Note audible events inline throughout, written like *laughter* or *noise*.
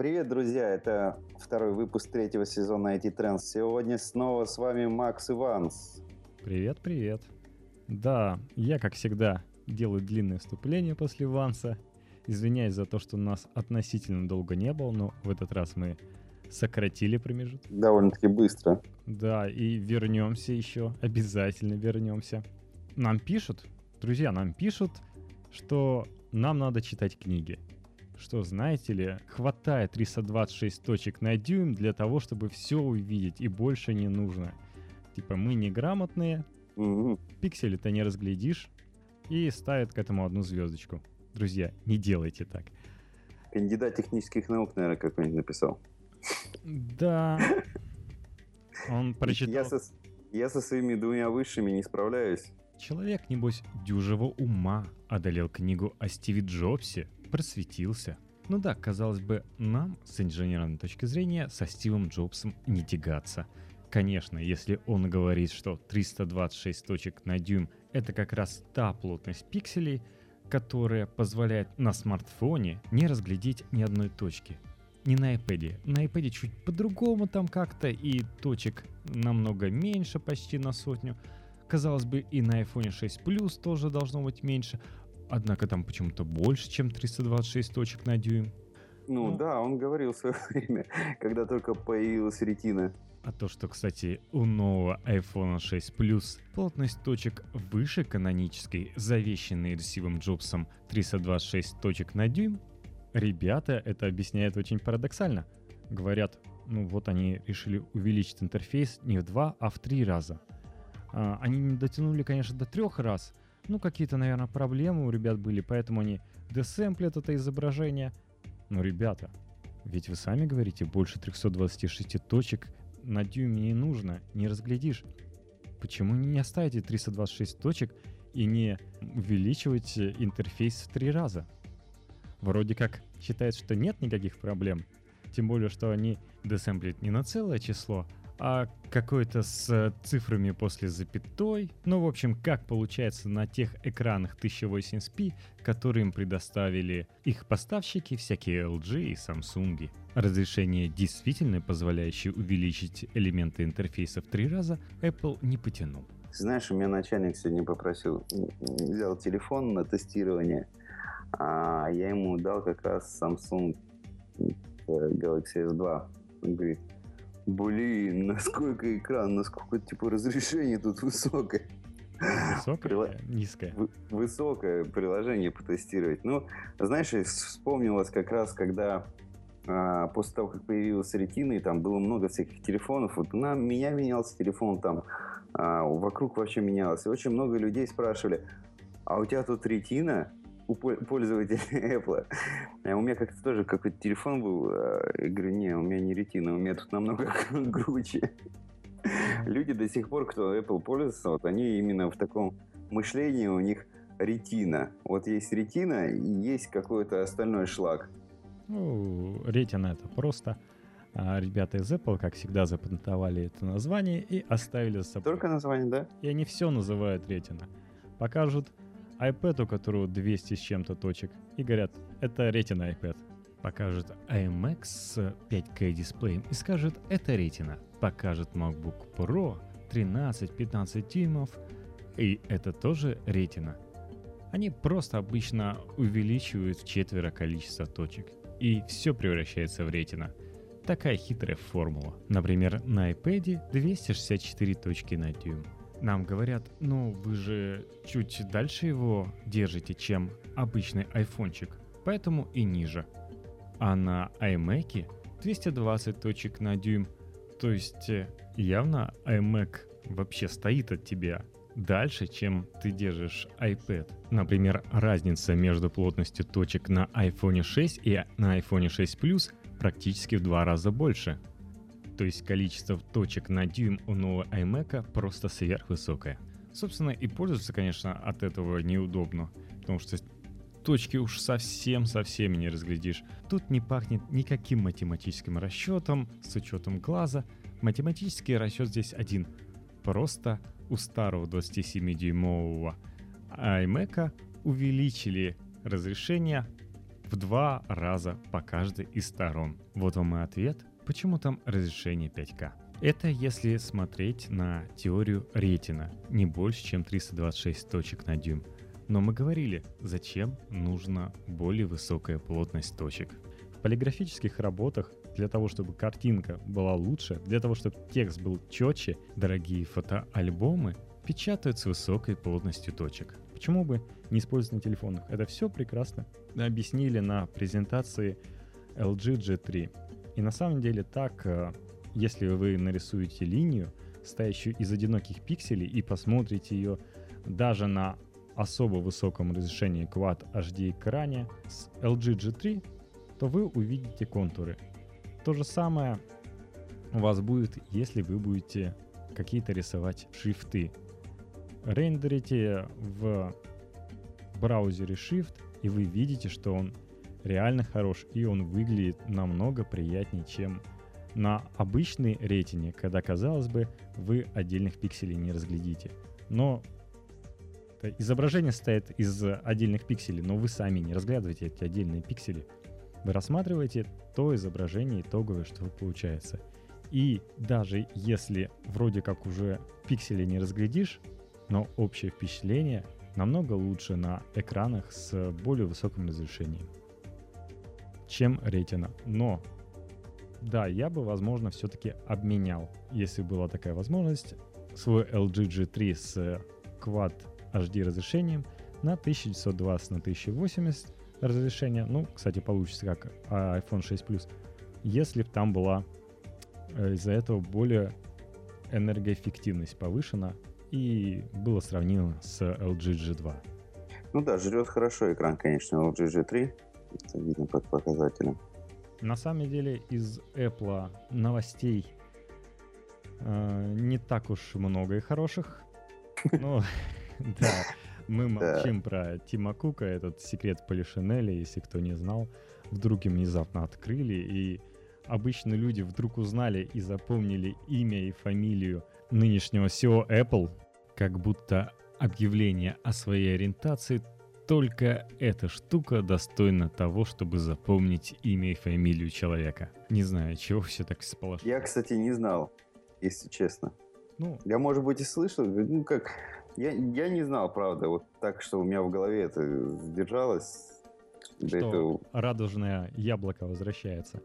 Привет, друзья! Это второй выпуск третьего сезона IT Trends. Сегодня снова с вами Макс Иванс. Привет, привет. Да, я, как всегда, делаю длинное вступление после Ванса. Извиняюсь за то, что нас относительно долго не было, но в этот раз мы сократили промежуток. Довольно-таки быстро. Да, и вернемся еще, обязательно вернемся. Нам пишут, друзья, нам пишут, что нам надо читать книги. Что, знаете ли, хватает 326 точек на дюйм для того, чтобы все увидеть, и больше не нужно. Типа, мы неграмотные, Мгм. пиксели-то не разглядишь, и ставят к этому одну звездочку. Друзья, не делайте так. Кандидат технических наук, наверное, какой-нибудь написал. Да. Он *laughs* прочитал... Я со, я со своими двумя высшими не справляюсь. Человек, небось, дюжего ума одолел книгу о Стиве Джобсе, просветился. Ну да, казалось бы, нам, с инженерной точки зрения, со Стивом Джобсом не тягаться. Конечно, если он говорит, что 326 точек на дюйм — это как раз та плотность пикселей, которая позволяет на смартфоне не разглядеть ни одной точки. Не на iPad. На iPad чуть по-другому там как-то, и точек намного меньше, почти на сотню. Казалось бы, и на iPhone 6 Plus тоже должно быть меньше, однако там почему-то больше, чем 326 точек на дюйм. Ну, Ну. да, он говорил в свое *laughs* время, когда только появилась ретина. А то, что, кстати, у нового iPhone 6 Plus плотность точек выше канонической, завещанной Стивом Джобсом 326 точек на дюйм, ребята это объясняют очень парадоксально. Говорят, ну вот они решили увеличить интерфейс не в два, а в три раза. А, Они не дотянули, конечно, до трех раз. Ну, какие-то, наверное, проблемы у ребят были, поэтому они десэмплят это изображение. Но, ребята, ведь вы сами говорите, больше 326 точек на дюйме не нужно, не разглядишь. Почему не оставите 326 точек и не увеличиваете интерфейс в три раза? Вроде как считается, что нет никаких проблем. Тем более, что они десэмплят не на целое число, а какое-то с цифрами после запятой. Ну, в общем, как получается на тех экранах 1080p, которые им предоставили их поставщики, всякие LG и Samsung. Разрешение, действительно позволяющее увеличить элементы интерфейса в три раза, Apple не потянул. Знаешь, у меня начальник сегодня попросил, взял телефон на тестирование, а я ему дал как раз Samsung э, Galaxy S2. Он говорит, блин, насколько экран, насколько типа разрешение тут высокое. Высокое, Прила- низкое. Вы- высокое приложение потестировать. Ну, знаешь, вспомнилось как раз, когда а, после того, как появилась ретина, и там было много всяких телефонов, вот на меня менялся телефон, там а, вокруг вообще менялось. И очень много людей спрашивали, а у тебя тут ретина? У пол- пользователей *laughs* Apple. А у меня как-то тоже какой-то телефон был. Я говорю, не, у меня не ретина, у меня тут намного *laughs* круче. Люди до сих пор, кто Apple пользуется, вот они именно в таком мышлении, у них ретина. Вот есть ретина и есть какой-то остальной шлак. Ну, ретина это просто. А ребята из Apple, как всегда, запатентовали это название и оставили за собой. Только название, да? И они все называют ретина. Покажут iPad, у которого 200 с чем-то точек, и говорят, это ретина iPad. Покажут iMac с 5K дисплеем и скажут, это ретина. Покажет MacBook Pro 13-15 дюймов, и это тоже ретина. Они просто обычно увеличивают в четверо количество точек, и все превращается в ретина. Такая хитрая формула. Например, на iPad 264 точки на дюйм. Нам говорят, ну вы же чуть дальше его держите, чем обычный айфончик, поэтому и ниже. А на iMac 220 точек на дюйм, то есть э, явно iMac вообще стоит от тебя дальше, чем ты держишь iPad. Например, разница между плотностью точек на iPhone 6 и на iPhone 6 Plus практически в два раза больше. То есть количество точек на дюйм у нового iMac просто сверхвысокое. Собственно, и пользоваться, конечно, от этого неудобно, потому что точки уж совсем-совсем не разглядишь. Тут не пахнет никаким математическим расчетом с учетом глаза. Математический расчет здесь один. Просто у старого 27-дюймового iMac увеличили разрешение в два раза по каждой из сторон. Вот вам и ответ, почему там разрешение 5К. Это если смотреть на теорию ретина, не больше, чем 326 точек на дюйм. Но мы говорили, зачем нужна более высокая плотность точек. В полиграфических работах для того, чтобы картинка была лучше, для того, чтобы текст был четче, дорогие фотоальбомы печатают с высокой плотностью точек. Почему бы не использовать на телефонах? Это все прекрасно объяснили на презентации LG G3. И на самом деле так, э, если вы нарисуете линию, стоящую из одиноких пикселей, и посмотрите ее даже на особо высоком разрешении Quad HD экране с LG G3, то вы увидите контуры. То же самое у вас будет, если вы будете какие-то рисовать шрифты. Рендерите в браузере Shift, и вы видите, что он реально хорош, и он выглядит намного приятнее, чем на обычной ретине, когда, казалось бы, вы отдельных пикселей не разглядите. Но изображение состоит из отдельных пикселей, но вы сами не разглядываете эти отдельные пиксели. Вы рассматриваете то изображение итоговое, что получается. И даже если вроде как уже пиксели не разглядишь, но общее впечатление намного лучше на экранах с более высоким разрешением, чем ретина. Но да, я бы, возможно, все-таки обменял, если была такая возможность, свой LG G3 с Quad HD разрешением на 1920 на 1080 разрешение. Ну, кстати, получится как iPhone 6 Plus. Если бы там была э, из-за этого более энергоэффективность повышена и было сравнимо с LG G2. Ну да, жрет хорошо экран, конечно, LG G3. Это видно под показателем. На самом деле из Apple новостей э, не так уж много и хороших. *laughs* Ну, да, мы молчим про Тима Кука, этот секрет Полишинеля, если кто не знал. Вдруг им внезапно открыли, и обычные люди вдруг узнали и запомнили имя и фамилию нынешнего SEO Apple, как будто объявление о своей ориентации только эта штука достойна того, чтобы запомнить имя и фамилию человека. Не знаю, чего все так всполошилось. Я, кстати, не знал, если честно. Ну, я, может быть, и слышал, ну, как... Я, я не знал, правда, вот так, что у меня в голове это сдержалось. Что этого... радужное яблоко возвращается.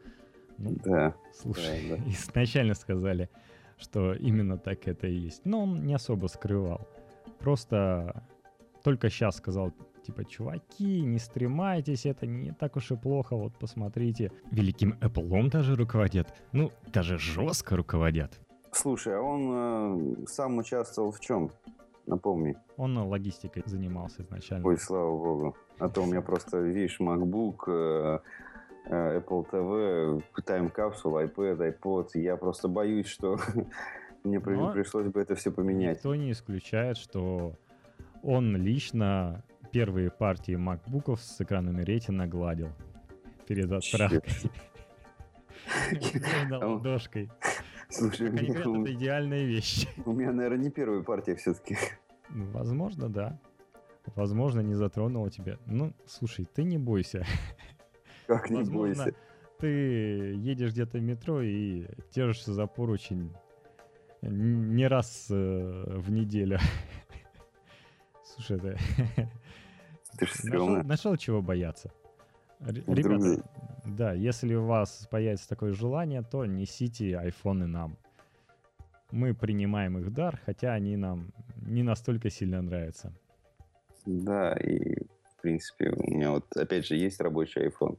Ну, да. Слушай, да, да. *laughs* изначально сказали, что именно так это и есть. Но он не особо скрывал. Просто только сейчас сказал, типа, чуваки, не стремайтесь, это не так уж и плохо, вот посмотрите. Великим Apple даже руководят. Ну, даже жестко руководят. Слушай, а он э, сам участвовал в чем? Напомни. Он логистикой занимался изначально. Ой, слава богу. А то у меня просто, видишь, MacBook, э, э, Apple TV, Time Capsule, iPad, iPod. Я просто боюсь, что *laughs* мне Но пришлось бы это все поменять. Никто не исключает, что он лично первые партии макбуков с экранами Retina гладил перед отправкой. ладошкой. Слушай, как они говорят, это идеальная вещь. У меня, наверное, не первая партия все-таки. Ну, возможно, да. Возможно, не затронула тебя. Ну, слушай, ты не бойся. Как не Возможно, бойся? Ты едешь где-то в метро и держишься за поручень не раз э, в неделю. Слушай, это... *laughs* Ты нашел, нашел чего бояться. Ребята, да, если у вас появится такое желание, то несите айфоны нам. Мы принимаем их дар, хотя они нам не настолько сильно нравятся. Да, и в принципе у меня вот опять же есть рабочий iPhone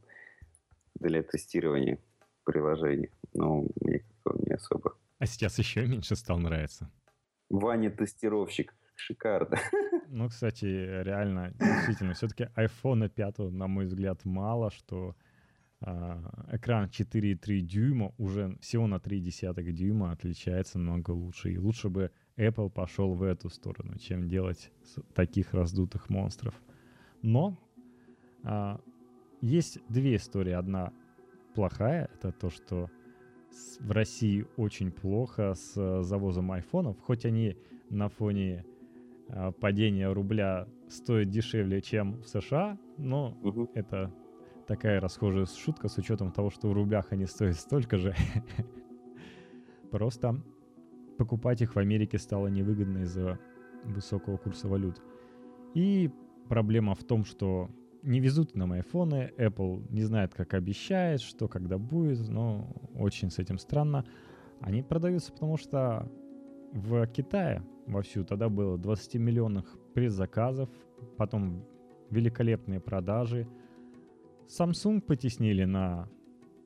для тестирования приложений, но мне как не особо. А сейчас еще меньше стал нравиться. Ваня тестировщик, шикарно. *laughs* Ну, кстати, реально, действительно, все-таки iPhone 5, на мой взгляд, мало, что э, экран 4,3 дюйма уже всего на 0,3 дюйма отличается намного лучше. И лучше бы Apple пошел в эту сторону, чем делать таких раздутых монстров. Но э, есть две истории. Одна плохая, это то, что в России очень плохо с завозом айфонов, хоть они на фоне а, падение рубля стоит дешевле, чем в США, но угу. это такая расхожая шутка с учетом того, что в рублях они стоят столько же. *laughs* Просто покупать их в Америке стало невыгодно из-за высокого курса валют. И проблема в том, что не везут нам айфоны, Apple не знает, как обещает, что когда будет, но очень с этим странно. Они продаются, потому что в Китае вовсю тогда было 20 миллионных предзаказов, потом великолепные продажи. Samsung потеснили на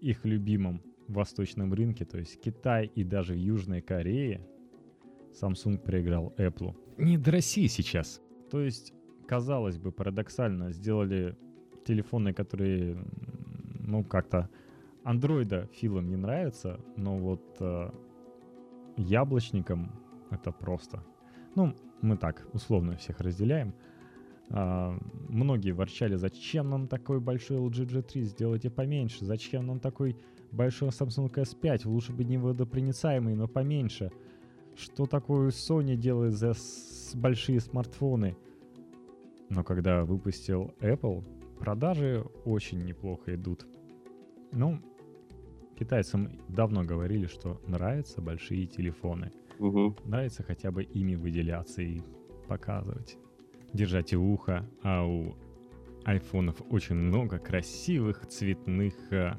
их любимом восточном рынке, то есть Китай и даже в Южной Корее Samsung проиграл Apple. Не до России сейчас. То есть, казалось бы, парадоксально, сделали телефоны, которые, ну, как-то андроида филам не нравятся, но вот э, яблочникам это просто. Ну, мы так условно всех разделяем. А, многие ворчали, зачем нам такой большой LG G3, сделайте поменьше, зачем нам такой большой Samsung S5, лучше бы не водопроницаемый, но поменьше. Что такое Sony делает за большие смартфоны? Но когда выпустил Apple, продажи очень неплохо идут. Ну, китайцам давно говорили, что нравятся большие телефоны. Угу. Нравится хотя бы ими выделяться и показывать. Держать ухо, а у айфонов очень много красивых цветных э,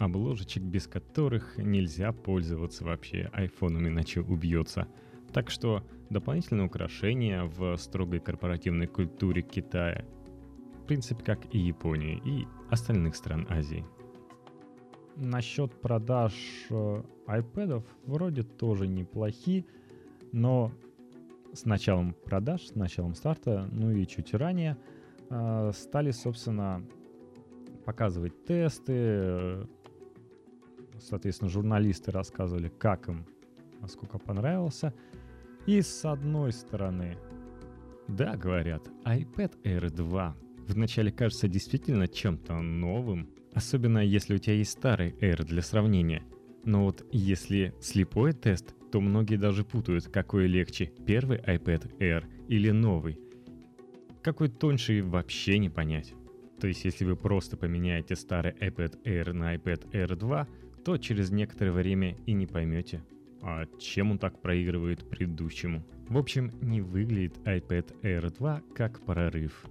обложечек, без которых нельзя пользоваться вообще айфоном, иначе убьется. Так что дополнительное украшение в строгой корпоративной культуре Китая, в принципе, как и Японии и остальных стран Азии. Насчет продаж э, iPad вроде тоже неплохи, но с началом продаж, с началом старта, ну и чуть ранее, э, стали, собственно, показывать тесты, соответственно, журналисты рассказывали, как им, насколько понравился. И с одной стороны, да, говорят, iPad Air 2 вначале кажется действительно чем-то новым, особенно если у тебя есть старый Air для сравнения. Но вот если слепой тест, то многие даже путают, какой легче, первый iPad Air или новый. Какой тоньше вообще не понять. То есть если вы просто поменяете старый iPad Air на iPad Air 2, то через некоторое время и не поймете, а чем он так проигрывает предыдущему. В общем, не выглядит iPad Air 2 как прорыв.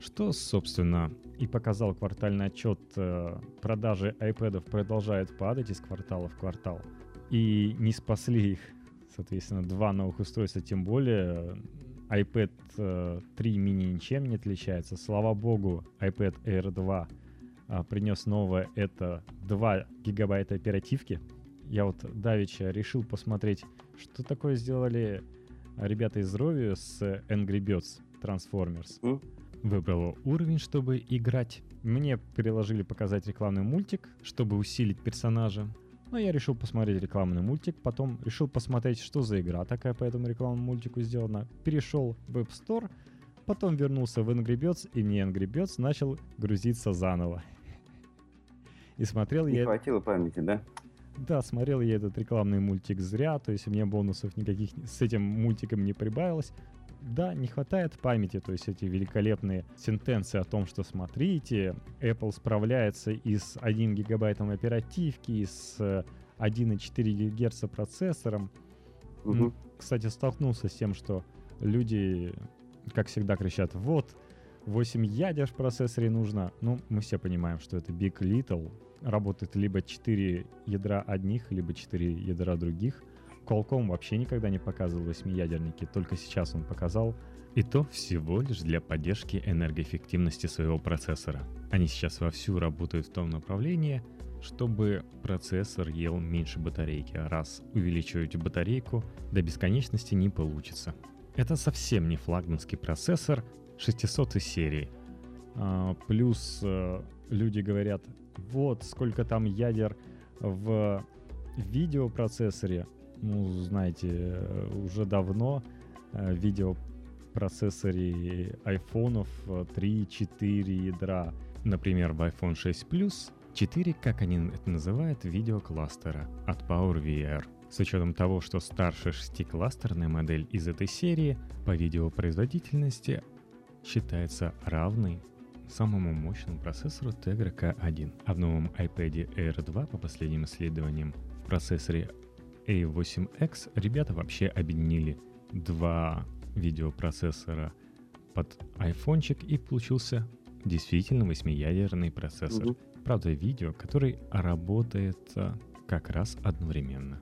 Что, собственно, и показал квартальный отчет, э, продажи iPad продолжают падать из квартала в квартал. И не спасли их, соответственно, два новых устройства, тем более iPad 3 mini ничем не отличается. Слава богу, iPad Air 2 а, принес новое, это 2 гигабайта оперативки. Я вот давеча решил посмотреть, что такое сделали ребята из Рови с Angry Birds Transformers. Mm. Выбрала уровень, чтобы играть. Мне приложили показать рекламный мультик, чтобы усилить персонажа. Но я решил посмотреть рекламный мультик, потом решил посмотреть, что за игра такая по этому рекламному мультику сделана. Перешел в App Store, потом вернулся в Angry Birds, и мне Angry Birds начал грузиться заново. *laughs* И смотрел Не я... Не хватило памяти, да? Да, смотрел я этот рекламный мультик зря, то есть у меня бонусов никаких с этим мультиком не прибавилось. Да, не хватает памяти, то есть эти великолепные сентенции о том, что смотрите, Apple справляется и с 1 гигабайтом оперативки, и с 1,4 ГГц процессором. Угу. Кстати, столкнулся с тем, что люди, как всегда, кричат, вот, 8 ядер в процессоре нужно. Ну, мы все понимаем, что это Big Little. Работает либо 4 ядра одних, либо 4 ядра других. Qualcomm вообще никогда не показывал 8-ядерники, только сейчас он показал. И то всего лишь для поддержки энергоэффективности своего процессора. Они сейчас вовсю работают в том направлении, чтобы процессор ел меньше батарейки, раз увеличивать батарейку до бесконечности не получится. Это совсем не флагманский процессор, 600 серии. А, плюс а, люди говорят, вот сколько там ядер в видеопроцессоре. Ну, знаете, уже давно э, видеопроцессоре айфонов 3-4 ядра. Например, в iPhone 6 Plus 4, как они это называют, видеокластера от PowerVR. С учетом того, что старшая шестикластерная модель из этой серии по видеопроизводительности считается равной самому мощному процессору Tegra K1. А в новом iPad Air 2, по последним исследованиям, в процессоре A8X ребята вообще объединили два видеопроцессора под айфончик и получился действительно восьмиядерный процессор. Mm-hmm. Правда, видео, который работает как раз одновременно.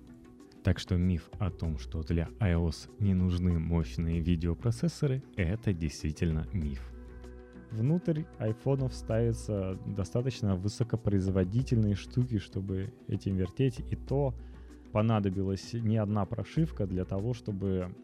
Так что миф о том, что для iOS не нужны мощные видеопроцессоры, это действительно миф. Внутрь айфонов ставятся достаточно высокопроизводительные штуки, чтобы этим вертеть, и то понадобилась не одна прошивка для того, чтобы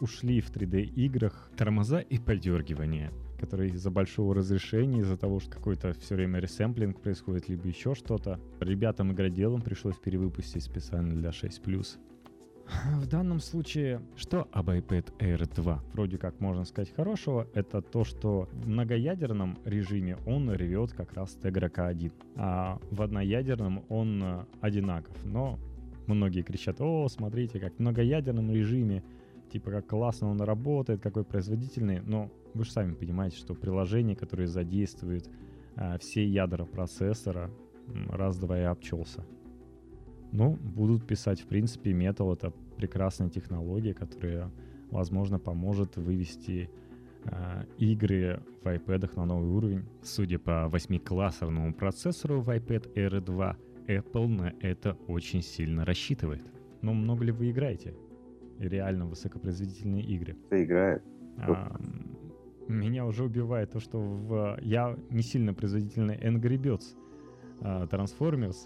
ушли в 3D играх тормоза и подергивания которые из-за большого разрешения, из-за того, что какой-то все время ресэмплинг происходит, либо еще что-то. Ребятам игроделам пришлось перевыпустить специально для 6+. В данном случае, что об iPad Air 2? Вроде как можно сказать хорошего, это то, что в многоядерном режиме он ревет как раз Tegra K1, а в одноядерном он одинаков. Но многие кричат, о, смотрите, как в многоядерном режиме, типа как классно он работает, какой производительный, но вы же сами понимаете, что приложение, которое задействует а, все ядра процессора, раз-два и обчелся. Ну, будут писать, в принципе, Metal — это прекрасная технология, которая, возможно, поможет вывести э, игры в iPad на новый уровень. Судя по 8-классовому процессору в iPad Air 2, Apple на это очень сильно рассчитывает. Но много ли вы играете? Реально высокопроизводительные игры. Играет. А, меня уже убивает то, что в... я не сильно производительный Angry Birds uh, Transformers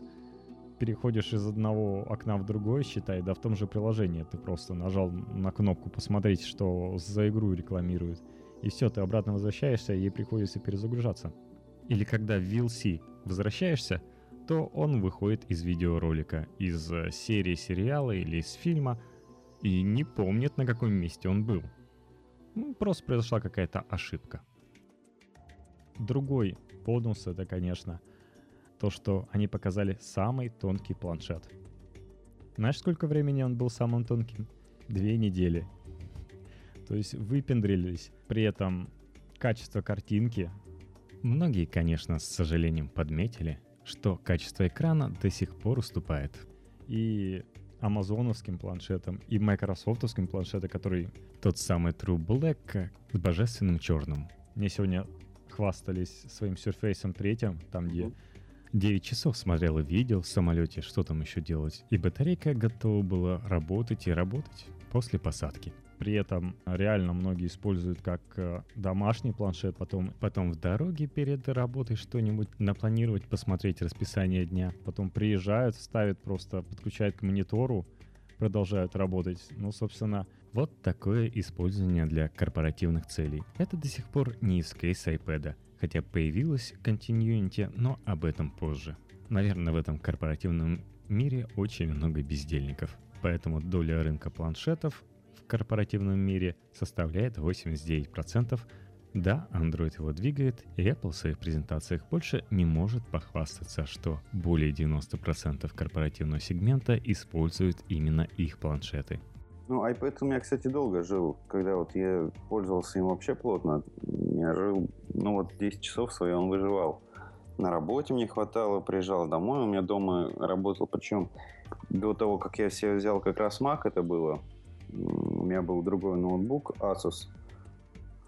переходишь из одного окна в другое, считай, да в том же приложении ты просто нажал на кнопку посмотреть, что за игру рекламируют. И все, ты обратно возвращаешься, и ей приходится перезагружаться. Или когда в VLC возвращаешься, то он выходит из видеоролика, из э, серии сериала или из фильма, и не помнит, на каком месте он был. Ну, просто произошла какая-то ошибка. Другой бонус это, конечно, то, что они показали самый тонкий планшет. Знаешь, сколько времени он был самым тонким? Две недели. То есть выпендрились. При этом качество картинки. Многие, конечно, с сожалением подметили, что качество экрана до сих пор уступает. И амазоновским планшетом и майкрософтовским планшетом, который тот самый True Black с божественным черным. Мне сегодня хвастались своим Surface 3, там где 9 часов смотрела видео в самолете, что там еще делать, и батарейка готова была работать и работать после посадки. При этом реально многие используют как э, домашний планшет, потом, потом в дороге перед работой что-нибудь напланировать, посмотреть расписание дня, потом приезжают, ставят просто, подключают к монитору, продолжают работать. Ну, собственно, вот такое использование для корпоративных целей. Это до сих пор не из кейса iPad, хотя появилась Continuity, но об этом позже. Наверное, в этом корпоративном мире очень много бездельников. Поэтому доля рынка планшетов корпоративном мире составляет 89%. Да, Android его двигает, и Apple в своих презентациях больше не может похвастаться, что более 90% корпоративного сегмента используют именно их планшеты. Ну, iPad у меня, кстати, долго жил. Когда вот я пользовался им вообще плотно, я жил, ну вот 10 часов свои он выживал. На работе мне хватало, приезжал домой, у меня дома работал, причем до того, как я себе взял как раз Mac, это было, у меня был другой ноутбук Asus.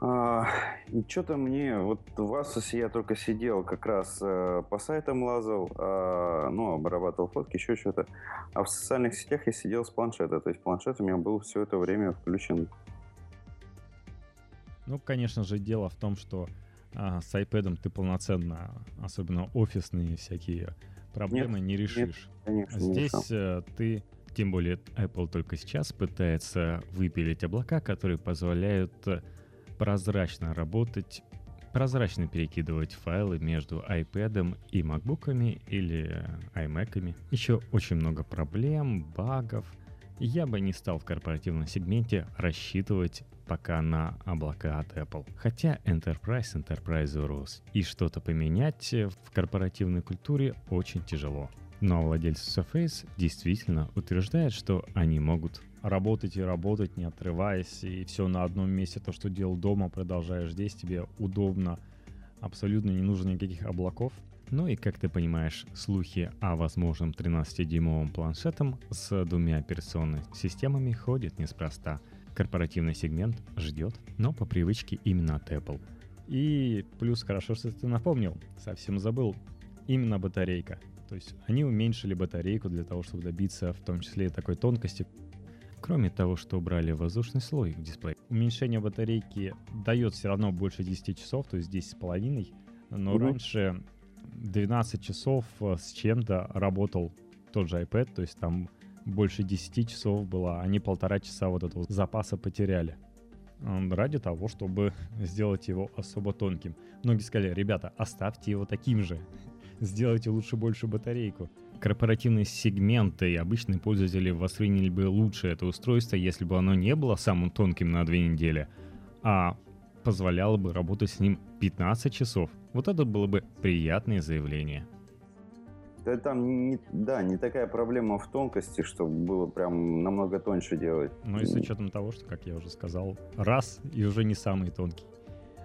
А, и что-то мне, вот в Asus я только сидел, как раз э, по сайтам лазал, а, ну, обрабатывал фотки, еще что-то. А в социальных сетях я сидел с планшета, то есть планшет у меня был все это время включен. Ну, конечно же, дело в том, что а, с iPad ты полноценно, особенно офисные всякие проблемы нет, не решишь. Нет, конечно, Здесь не ты тем более Apple только сейчас пытается выпилить облака, которые позволяют э, прозрачно работать, прозрачно перекидывать файлы между iPad и MacBook или iMac. Еще очень много проблем, багов. Я бы не стал в корпоративном сегменте рассчитывать пока на облака от Apple. Хотя Enterprise Enterprise рос. И что-то поменять в корпоративной культуре очень тяжело. Но владельцы Surface действительно утверждают, что они могут работать и работать, не отрываясь, и все на одном месте. То, что делал дома, продолжаешь здесь, тебе удобно абсолютно не нужно никаких облаков. Ну и, как ты понимаешь, слухи о возможном 13-дюймовом планшетом с двумя операционными системами ходят неспроста. Корпоративный сегмент ждет, но по привычке именно от Apple. И плюс хорошо, что ты напомнил, совсем забыл, именно батарейка. То есть они уменьшили батарейку для того, чтобы добиться в том числе такой тонкости, Кроме того, что убрали воздушный слой в дисплее. Уменьшение батарейки дает все равно больше 10 часов, то есть 10,5. Но угу. раньше 12 часов э, с чем-то работал тот же iPad, то есть там больше 10 часов было, они полтора часа вот этого запаса потеряли ради того, чтобы *laughs* сделать его особо тонким. Многие сказали, ребята, оставьте его таким же, сделайте лучше больше батарейку корпоративные сегменты и обычные пользователи восприняли бы лучше это устройство, если бы оно не было самым тонким на две недели, а позволяло бы работать с ним 15 часов. Вот это было бы приятное заявление. Да, там, не, да, не такая проблема в тонкости, что было прям намного тоньше делать. Ну и с учетом того, что, как я уже сказал, раз и уже не самый тонкий.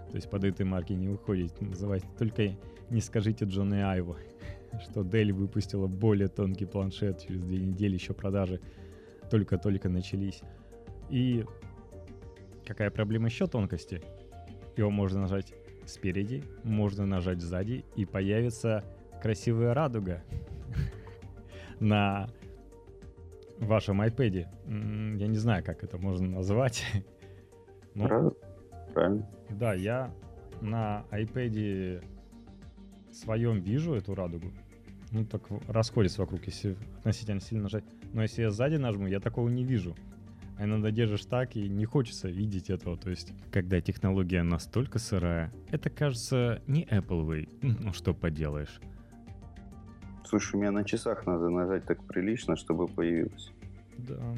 То есть под этой марки не уходит. Называйте только не скажите Джонни Айво *laughs* что Dell выпустила более тонкий планшет через две недели, еще продажи только-только начались. И какая проблема еще тонкости? Его можно нажать спереди, можно нажать сзади, и появится красивая радуга *laughs* на вашем iPad. Я не знаю, как это можно назвать. *laughs* Но, Правильно. Да, я на iPad своем вижу эту радугу, ну так расходится вокруг, если относительно сильно нажать. Но если я сзади нажму, я такого не вижу. А иногда держишь так, и не хочется видеть этого. То есть, когда технология настолько сырая, это кажется не Apple, ну что поделаешь. Слушай, у меня на часах надо нажать так прилично, чтобы появилось. Да.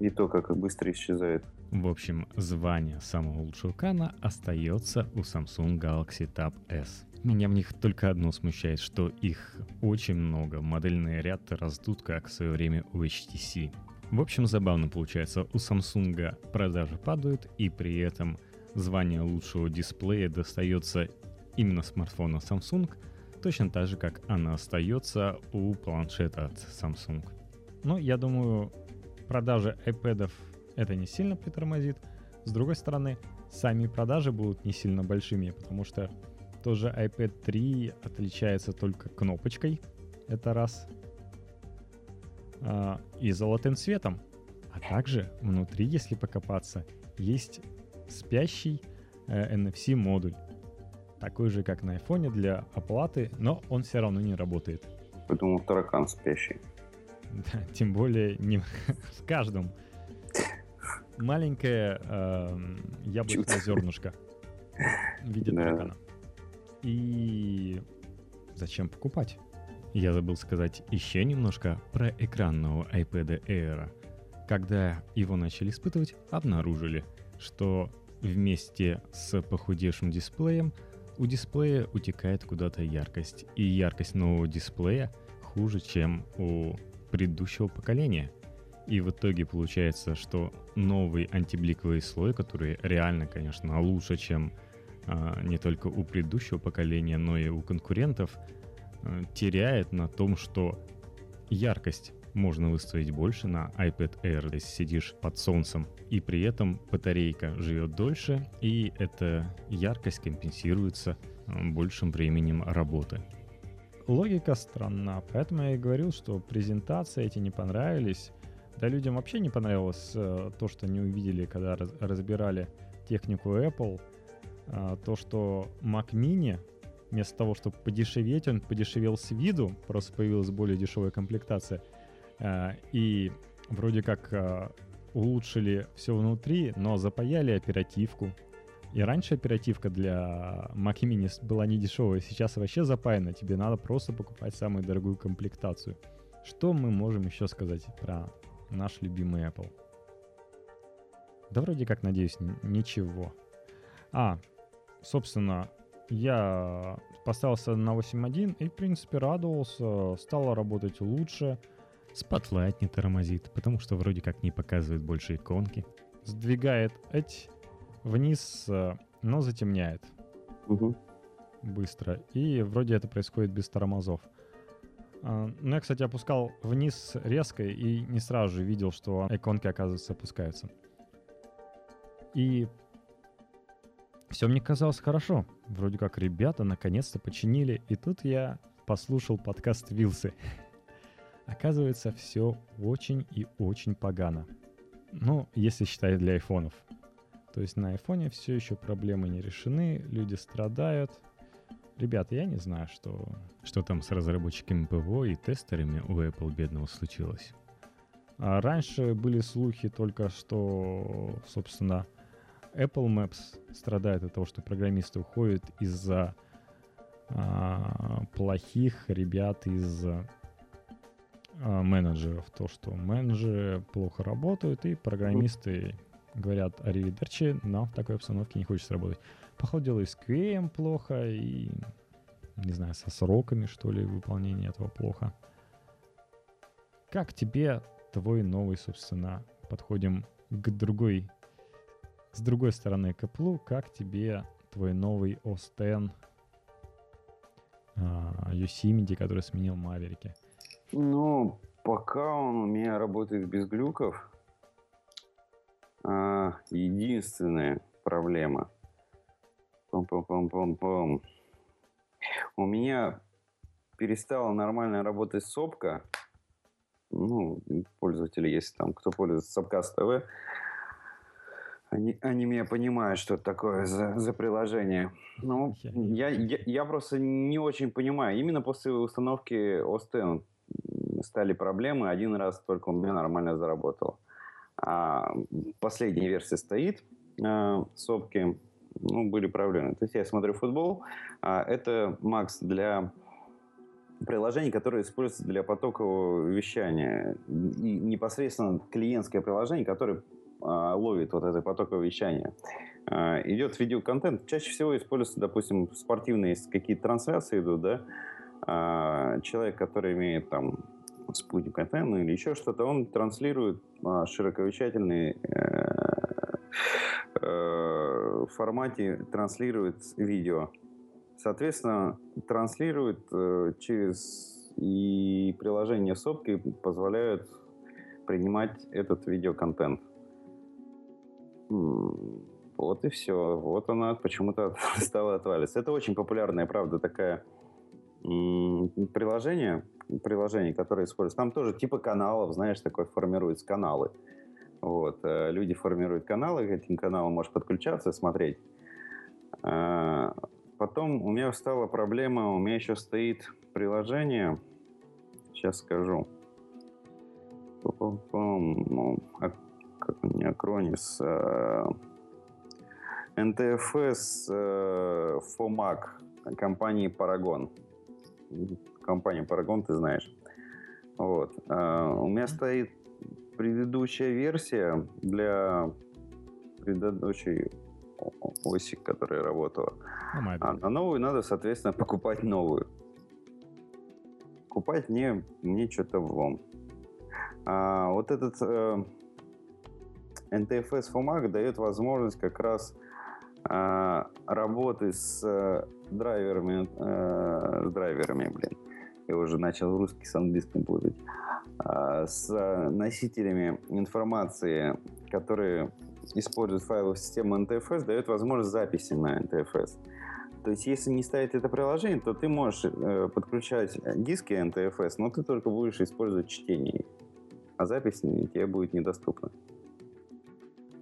И то, как быстро исчезает. В общем, звание самого лучшего кана остается у Samsung Galaxy Tab S. Меня в них только одно смущает, что их очень много. Модельный ряд растут, как в свое время у HTC. В общем, забавно получается, у Samsung продажи падают, и при этом звание лучшего дисплея достается именно смартфону Samsung, точно так же, как она остается у планшета от Samsung. Но я думаю, продажи iPad это не сильно притормозит. С другой стороны, сами продажи будут не сильно большими, потому что тоже iPad 3 отличается только кнопочкой. Это раз. А, и золотым цветом. А также внутри, если покопаться, есть спящий э, NFC модуль. Такой же, как на iPhone для оплаты, но он все равно не работает. Поэтому таракан спящий. Да, тем более не в *laughs* каждом. Маленькое э, яблочное зернышко в виде таракана. И зачем покупать? Я забыл сказать еще немножко про экранного iPad Air. Когда его начали испытывать, обнаружили, что вместе с похудевшим дисплеем у дисплея утекает куда-то яркость. И яркость нового дисплея хуже, чем у предыдущего поколения. И в итоге получается, что новый антибликовый слой, который реально, конечно, лучше, чем не только у предыдущего поколения, но и у конкурентов, а, теряет на том, что яркость можно выставить больше на iPad Air, если сидишь под солнцем, и при этом батарейка живет дольше, и эта яркость компенсируется а, большим временем работы. Логика странна, поэтому я и говорил, что презентации эти не понравились. Да людям вообще не понравилось э, то, что они увидели, когда раз, разбирали технику Apple — а, то, что Mac Mini вместо того, чтобы подешеветь, он подешевел с виду, просто появилась более дешевая комплектация. А, и вроде как а, улучшили все внутри, но запаяли оперативку. И раньше оперативка для Mac Mini была не дешевая, сейчас вообще запаяна. Тебе надо просто покупать самую дорогую комплектацию. Что мы можем еще сказать про наш любимый Apple? Да вроде как, надеюсь, ничего. А, собственно, я поставился на 8.1 и, в принципе, радовался, стало работать лучше. Spotlight не тормозит, потому что вроде как не показывает больше иконки. Сдвигает эти вниз, э, но затемняет. Угу. быстро, и вроде это происходит без тормозов. А, ну, я, кстати, опускал вниз резко и не сразу же видел, что иконки, оказывается, опускаются. И все мне казалось хорошо. Вроде как ребята наконец-то починили. И тут я послушал подкаст Вилсы. *laughs* Оказывается, все очень и очень погано. Ну, если считать для айфонов. То есть на айфоне все еще проблемы не решены, люди страдают. Ребята, я не знаю, что, что там с разработчиками ПВО и тестерами у Apple бедного случилось. А раньше были слухи только, что, собственно, Apple Maps страдает от того, что программисты уходят из-за а, плохих ребят из а, менеджеров. То, что менеджеры плохо работают, и программисты говорят аривидерчи, но в такой обстановке не хочется работать. Походу, дело и с QA плохо, и, не знаю, со сроками, что ли, выполнения этого плохо. Как тебе твой новый, собственно, подходим к другой, с другой стороны к как тебе твой новый OS X uh, Yosemite, который сменил Маверики? Ну, пока он у меня работает без глюков, а, единственная проблема. Пом-пом-пом-пом-пом. У меня перестала нормально работать сопка. Ну, пользователи, если там кто пользуется Сопкаст ТВ, они, они меня понимают, что это такое за, за приложение. Ну, я, я, я просто не очень понимаю. Именно после установки OS X стали проблемы. Один раз только у меня нормально заработало. А последняя версия стоит, а, сопки, ну, были проблемы. То есть я смотрю футбол, а это Макс для приложений, которые используются для потокового вещания. И непосредственно клиентское приложение, которое ловит вот это потоковое вещание. А, идет видеоконтент. Чаще всего используется, допустим, спортивные какие-то трансляции идут, да, а, человек, который имеет там спутник антенну или еще что-то, он транслирует а, широковещательный э, э, формате, транслирует видео. Соответственно, транслирует э, через и приложение сопки позволяют принимать этот видеоконтент. Вот и все. Вот она почему-то *laughs* стала отваливаться. Это очень популярная, правда, такая приложение, приложение, которое используется. Там тоже типа каналов, знаешь, такое формируются каналы. Вот. Э, люди формируют каналы, к этим каналам можешь подключаться, смотреть. Э, потом у меня стала проблема, у меня еще стоит приложение, сейчас скажу. Ну, а, как не Акронис, NTFS FOMAC компании Paragon компанию Paragon ты знаешь. Вот. А, у меня стоит предыдущая версия для предыдущей оси, которая работала. Ну, а на новую надо, соответственно, покупать новую. Покупать мне, мне что-то влом. А, вот этот э, NTFS FOMAG дает возможность как раз э, работы с э, драйверами, э, с драйверами, блин. Я уже начал русский с английским путать. Э, с носителями информации, которые используют файловую систему NTFS, дает возможность записи на NTFS. То есть, если не ставить это приложение, то ты можешь э, подключать диски NTFS, но ты только будешь использовать чтение, а запись тебе будет недоступна.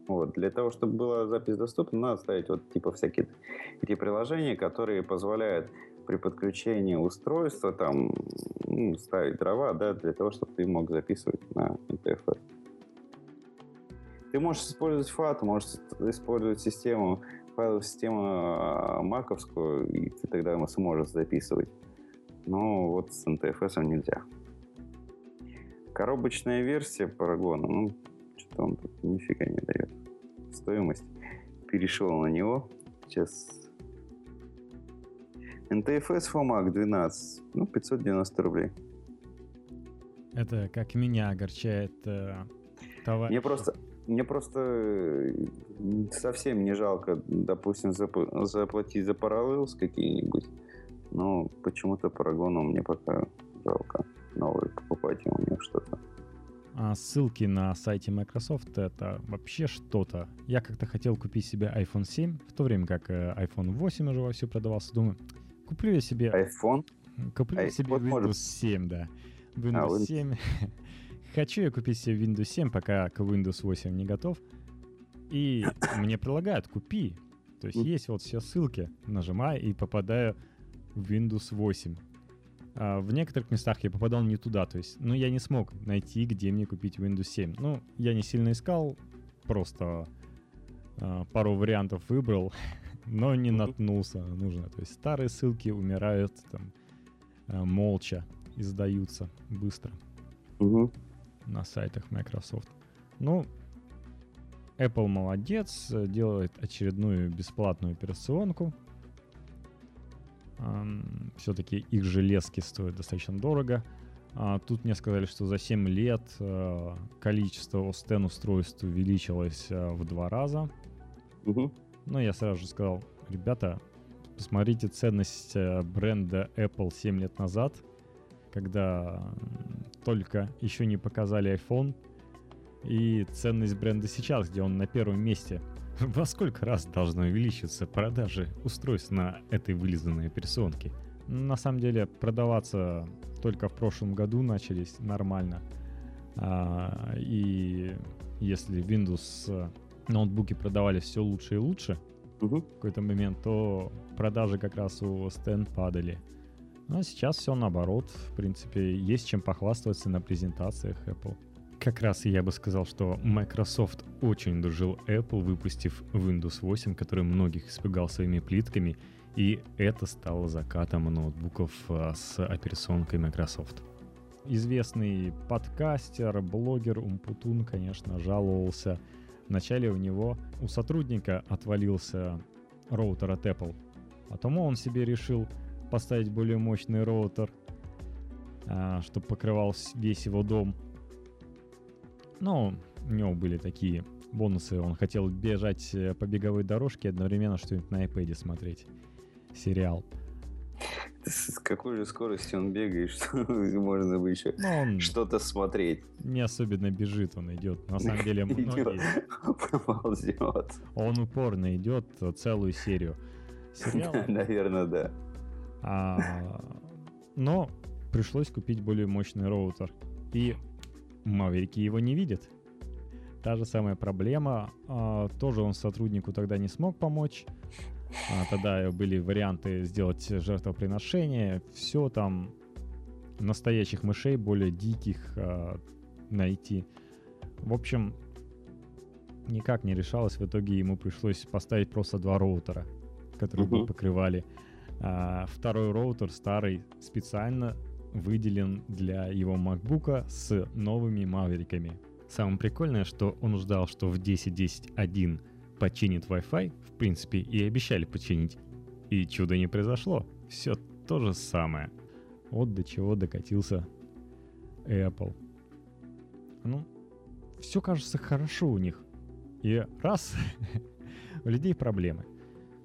Вот. Для того, чтобы была запись доступна, надо ставить вот типа всякие эти приложения, которые позволяют при подключении устройства там ну, ставить дрова, да, для того, чтобы ты мог записывать на NTFS. Ты можешь использовать FAT, можешь использовать систему, файловую систему а, маковскую, и ты тогда сможешь записывать. Но вот с NTFS нельзя. Коробочная версия Парагона, ну, что-то он тут нифига не дает. Стоимость. Перешел на него. Сейчас NTFS FOMAC 12, ну, 590 рублей. Это как меня огорчает э, товарищ. Мне просто, Мне просто э, совсем не жалко, допустим, зап- заплатить за Parallels какие-нибудь. Но почему-то Парагону мне пока жалко новый покупать у него что-то. А ссылки на сайте Microsoft это вообще что-то. Я как-то хотел купить себе iPhone 7, в то время как э, iPhone 8 уже вовсю продавался. Думаю, куплю я себе... iPhone? Куплю я себе Windows может... 7, да. Windows а, 7. *laughs* Хочу я купить себе Windows 7, пока к Windows 8 не готов. И мне предлагают, купи. То есть есть вот все ссылки, нажимаю и попадаю в Windows 8. А в некоторых местах я попадал не туда, то есть, ну, я не смог найти, где мне купить Windows 7. Ну, я не сильно искал, просто а, пару вариантов выбрал, *laughs* но не наткнулся нужно. То есть старые ссылки умирают там а, молча и сдаются быстро. Угу на сайтах Microsoft. Ну, Apple молодец, делает очередную бесплатную операционку. Все-таки их железки стоят достаточно дорого. А тут мне сказали, что за 7 лет э, количество OS устройств увеличилось э, в два раза. Угу. Но я сразу же сказал, ребята, посмотрите ценность э, бренда Apple 7 лет назад, когда только еще не показали iPhone, и ценность бренда сейчас, где он на первом месте. *laughs* Во сколько раз должны увеличиться продажи устройств на этой вылизанной операционке? На самом деле продаваться только в прошлом году начались нормально. А, и если Windows э, ноутбуки продавались все лучше и лучше угу. в какой-то момент, то продажи как раз у Стен падали. А сейчас все наоборот. В принципе, есть чем похвастаться на презентациях Apple. Как раз я бы сказал, что Microsoft очень дружил Apple, выпустив Windows 8, который многих испугал своими плитками, и это стало закатом ноутбуков а, с операционкой Microsoft. Известный подкастер, блогер Умпутун, конечно, жаловался. Вначале у него, у сотрудника отвалился роутер от Apple. Потом он себе решил поставить более мощный роутер, а, чтобы покрывал весь его дом. Но у него были такие бонусы. Он хотел бежать э, по беговой дорожке одновременно что-нибудь на iPad смотреть. Сериал. С какой же скоростью он бегает, *laughs* что можно бы еще ну, он что-то смотреть? Не особенно бежит, он идет. На самом *laughs* деле многие... *laughs* Ползет. Он упорно идет целую серию. Сериал... Наверное, да. А, но пришлось купить более мощный роутер. И Маверики его не видят. Та же самая проблема. А, тоже он сотруднику тогда не смог помочь. А, тогда были варианты сделать жертвоприношение. Все там настоящих мышей, более диких а, найти. В общем, никак не решалось. В итоге ему пришлось поставить просто два роутера, которые uh-huh. бы покрывали а, второй роутер старый специально выделен для его MacBook с новыми мавериками. Самое прикольное, что он ждал, что в 10.10.1 починит Wi-Fi, в принципе, и обещали починить. И чудо не произошло. Все то же самое. Вот до чего докатился Apple. Ну, все кажется хорошо у них. И раз, *laughs* у людей проблемы.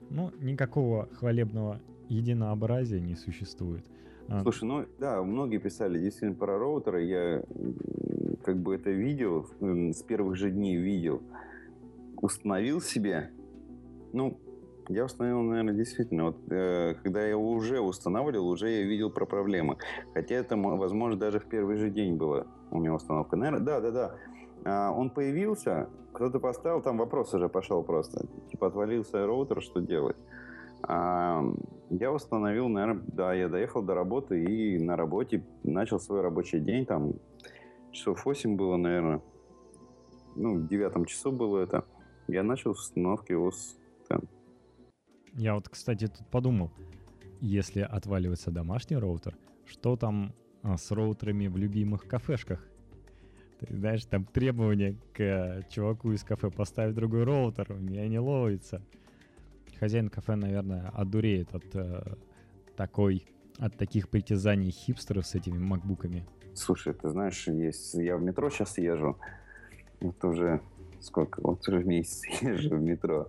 Ну, никакого хвалебного единообразия не существует. А, Слушай, ну да, многие писали действительно про роутеры. Я как бы это видел, с первых же дней видел. Установил себе. Ну, я установил, наверное, действительно. Вот, э, когда я его уже устанавливал, уже я видел про проблемы. Хотя это, возможно, даже в первый же день была у меня установка. Наверное, да, да, да. А, он появился, кто-то поставил, там вопрос уже пошел просто. Типа отвалился роутер, что делать? Я установил, наверное, да, я доехал до работы и на работе начал свой рабочий день, там часов 8 было, наверное, ну, в девятом часу было это. Я начал с установки ОС. Там. Я вот, кстати, тут подумал, если отваливается домашний роутер, что там а, с роутерами в любимых кафешках? Ты знаешь, там требования к э, чуваку из кафе поставить другой роутер, у меня не ловится хозяин кафе, наверное, одуреет от э, такой, от таких притязаний хипстеров с этими макбуками. Слушай, ты знаешь, есть, я в метро сейчас езжу, это уже сколько, вот уже месяц *laughs* езжу в метро,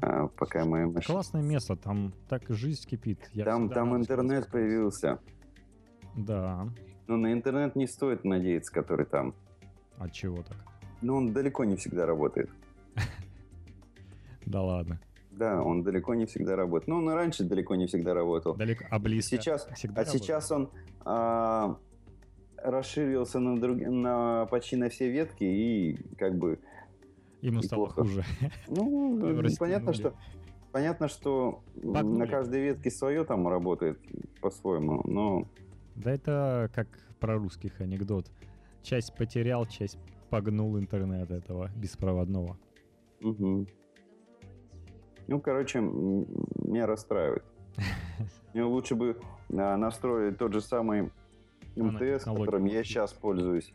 а, пока моя машина... Классное место, там так жизнь кипит. Я Там, там интернет спускаюсь. появился. Да. Но на интернет не стоит надеяться, который там. От чего так? Но он далеко не всегда работает. *laughs* Да ладно. Да, он далеко не всегда работает. Ну, он и раньше далеко не всегда работал. Далеко, а близко. Сейчас, всегда а сейчас он а, расширился на, друг, на почти на все ветки и как бы Ему стало неплохо. хуже. *laughs* Ну, *laughs* понятно, что понятно, что Погнули. на каждой ветке свое там работает по-своему, но Да это как про русских анекдот. Часть потерял, часть погнул интернет этого беспроводного. мгм. Ну, короче, меня расстраивает. *laughs* Мне лучше бы а, настроить тот же самый МТС, которым я сейчас пользуюсь.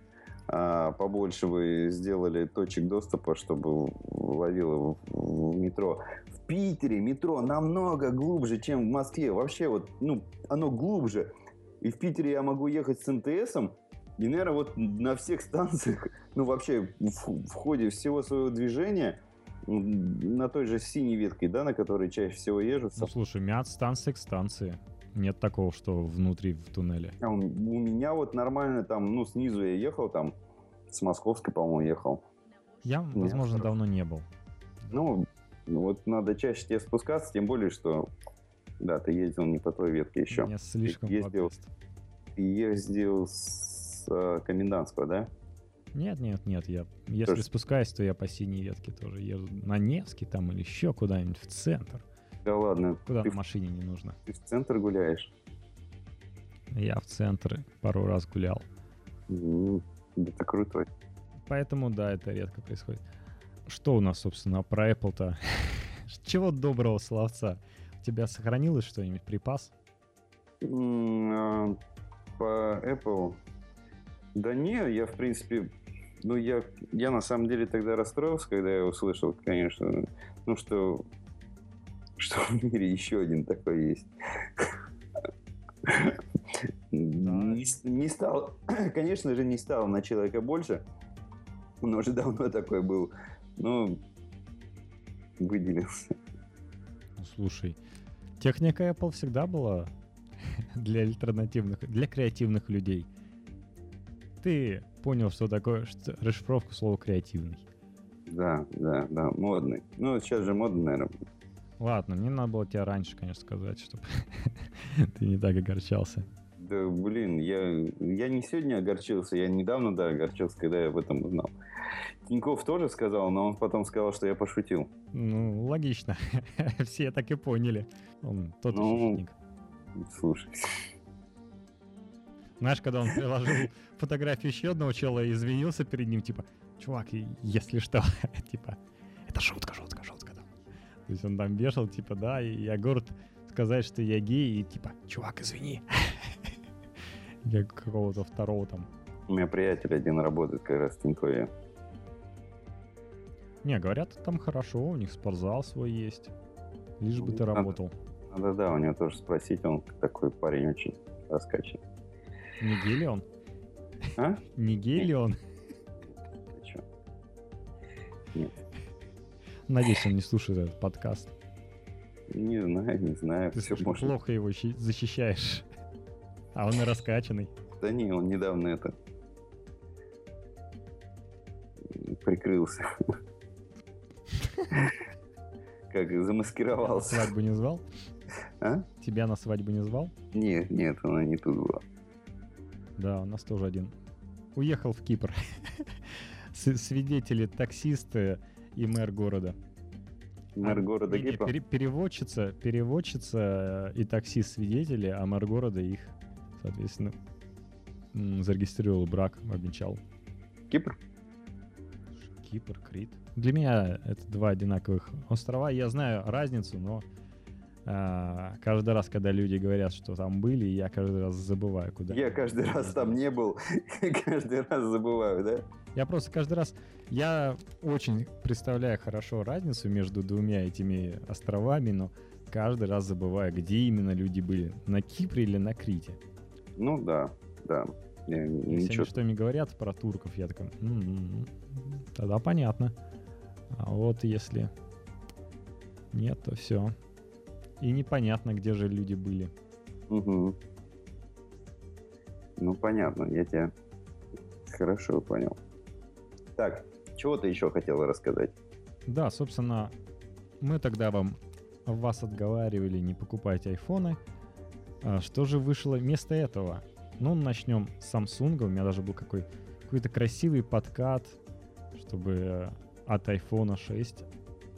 А, побольше вы сделали точек доступа, чтобы ловило в, метро. В Питере метро намного глубже, чем в Москве. Вообще, вот, ну, оно глубже. И в Питере я могу ехать с МТСом, и, наверное, вот на всех станциях, ну, вообще, в, в ходе всего своего движения, на той же синей ветке, да, на которой чаще всего езжу, Ну слушай, у от станции к станции. Нет такого, что внутри в туннеле. А у, у меня вот нормально там, ну, снизу я ехал, там, с Московской, по-моему, ехал. Я, Нет, возможно, хорошо. давно не был. Ну, вот надо чаще тебе спускаться, тем более, что, да, ты ездил не по той ветке еще. Я слишком ездил. подъезд. Ты ездил с э, Комендантского, да? Нет, нет, нет, я если Тоже- спускаюсь, то я по синей ветке тоже езжу. На Невский там или еще куда-нибудь в центр. Да ладно, Куда ты, в- машине не нужно. ты в центр гуляешь? Я в центр пару раз гулял. М, Да ты крутой. Поэтому, да, это редко происходит. Что у нас, собственно, про Apple-то? *laughs* Чего доброго словца? У тебя сохранилось что-нибудь, припас? М, а, По Apple... Да не, я, в принципе... Ну, я, я на самом деле тогда расстроился, когда я услышал, конечно, ну, что, что в мире еще один такой есть. Не, не стал, *clears throat* конечно же, не стал на человека больше. Он уже давно такой был. Но выделился. Ну, слушай, техника Apple всегда была *laughs* для альтернативных, для креативных людей. Ты понял, что такое что, расшифровка слова креативный. Да, да, да, модный. Ну, сейчас же модно, наверное. Ладно, мне надо было тебе раньше, конечно, сказать, чтобы *laughs* ты не так огорчался. Да, блин, я, я не сегодня огорчился, я недавно, да, огорчился, когда я об этом узнал. Тиньков тоже сказал, но он потом сказал, что я пошутил. Ну, логично. *laughs* Все так и поняли. Он тот Ну, шутник. Слушай, Знаешь, когда он приложил фотографию еще одного чела и извинился перед ним, типа, чувак, если что, *laughs* типа, это шутка, шутка, шутка. там». То есть он там бешил, типа, да, и я горд сказать, что я гей, и типа, чувак, извини. *laughs* Я какого-то второго там. у меня приятель один работает как раз в Тинькове. Не, говорят, там хорошо, у них спортзал свой есть. Лишь бы ты работал. Надо, да, у него тоже спросить, он такой парень очень раскачанный. Не гей ли он? А? Не гей ли он? Ты чё? Нет, Надеюсь, он не слушает этот подкаст. не знаю, не знаю, Ты все можно. плохо его щи- защищаешь. *laughs* А он и раскачанный. Да не, он недавно это прикрылся. *laughs* Как замаскировался. Свадьбу не звал? А? Тебя на свадьбу не звал? Нет, нет, она не тут была. Да, у нас тоже один. Уехал в Кипр. *laughs* Свидетели, таксисты и мэр города. Мэр А, города не-не, Кипра. пере- переводчица, переводчица э, и таксист свидетели, а мэр города их, соответственно, зарегистрировал брак, обвенчал. Кипр? Кипр, Крит. Для меня это два одинаковых острова. Я знаю разницу, но а, каждый раз, когда люди говорят, что там были, я каждый раз забываю, куда. Я каждый раз там не был. *laughs* Каждый раз забываю, да? Я просто каждый раз... Я очень представляю хорошо разницу между двумя этими островами, но каждый раз забываю, где именно люди были. На Кипре или на Крите. Ну да, да. Я Если ничего. они что-нибудь говорят про турков, я такой... «М-м-м, Тогда понятно. А вот если нет, то все. И непонятно, где же люди были. Угу. Ну, понятно, я тебя хорошо понял. Так, чего ты еще хотел рассказать? Да, собственно, мы тогда вам вас отговаривали не покупать айфоны. А что же вышло вместо этого? Ну, начнем с Samsung. У меня даже был какой, какой-то красивый подкат, чтобы э, от iPhone 6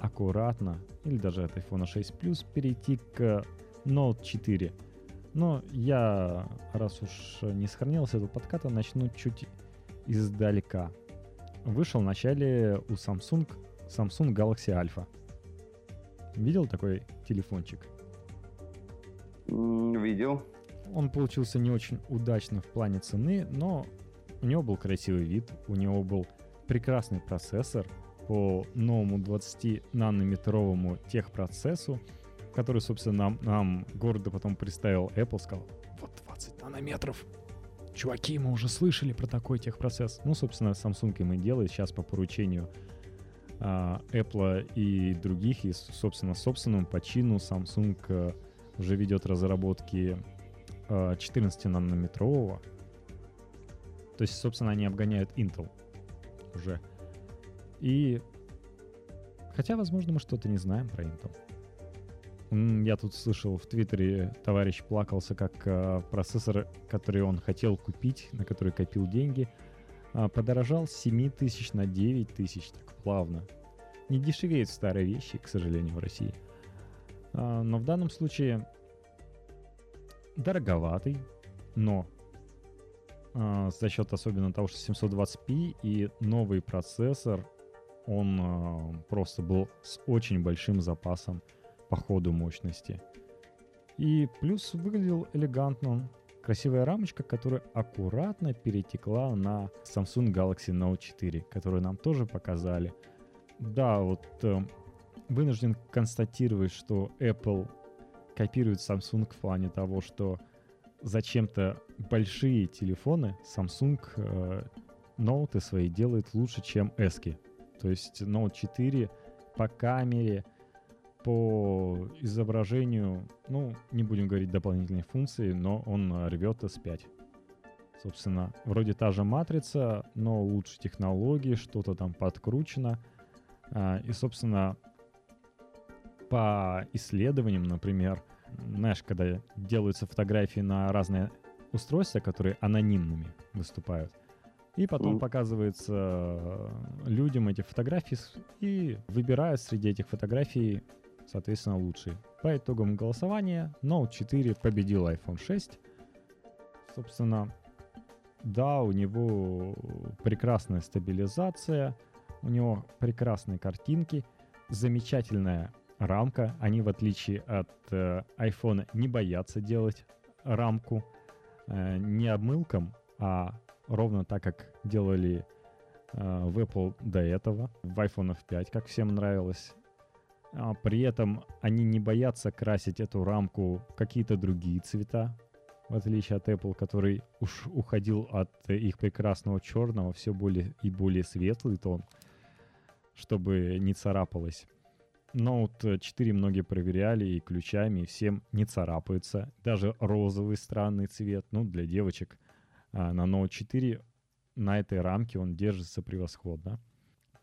аккуратно, или даже от iPhone 6 Plus, перейти к Note 4. Но я, раз уж не сохранился этого подката, начну чуть издалека. Вышел в начале у Samsung Samsung Galaxy Alpha. Видел такой телефончик? Видел. Он получился не очень удачно в плане цены, но у него был красивый вид, у него был прекрасный процессор по новому 20-нанометровому техпроцессу, который, собственно, нам, нам города потом представил Apple, сказал, вот 20 нанометров, чуваки, мы уже слышали про такой техпроцесс. Ну, собственно, Samsung им и делает сейчас по поручению а, Apple и других, и, собственно, собственному почину Samsung э, уже ведет разработки 14-нанометрового. То есть, собственно, они обгоняют Intel уже. И хотя, возможно, мы что-то не знаем про Intel. Я тут слышал в Твиттере, товарищ плакался, как э, процессор, который он хотел купить, на который копил деньги, э, подорожал с 7 тысяч на 9 тысяч, так плавно. Не дешевеют старые вещи, к сожалению, в России. Э, но в данном случае дороговатый, но э, за счет особенно того, что 720p и новый процессор, он э, просто был с очень большим запасом по ходу мощности. И плюс выглядел элегантно. Красивая рамочка, которая аккуратно перетекла на Samsung Galaxy Note 4, которую нам тоже показали. Да, вот э, вынужден констатировать, что Apple копирует Samsung в плане того, что зачем-то большие телефоны Samsung э, ноуты свои делает лучше, чем эски. То есть Note 4 по камере, по изображению, ну, не будем говорить дополнительные функции, но он рвет S5. Собственно, вроде та же матрица, но лучше технологии, что-то там подкручено. А, и, собственно, по исследованиям, например, знаешь, когда делаются фотографии на разные устройства, которые анонимными выступают, и потом mm. показывается э, людям эти фотографии и выбирают среди этих фотографий, соответственно, лучшие. По итогам голосования Note 4 победил iPhone 6. Собственно, да, у него прекрасная стабилизация, у него прекрасные картинки, замечательная рамка. Они, в отличие от э, iPhone, не боятся делать рамку э, не обмылком, а ровно так, как делали э, в Apple до этого, в iPhone 5, как всем нравилось. А при этом они не боятся красить эту рамку какие-то другие цвета, в отличие от Apple, который уж уходил от их прекрасного черного все более и более светлый тон, чтобы не царапалось. Note 4 многие проверяли и ключами, и всем не царапается. Даже розовый странный цвет, ну, для девочек на Note 4 на этой рамке он держится превосходно.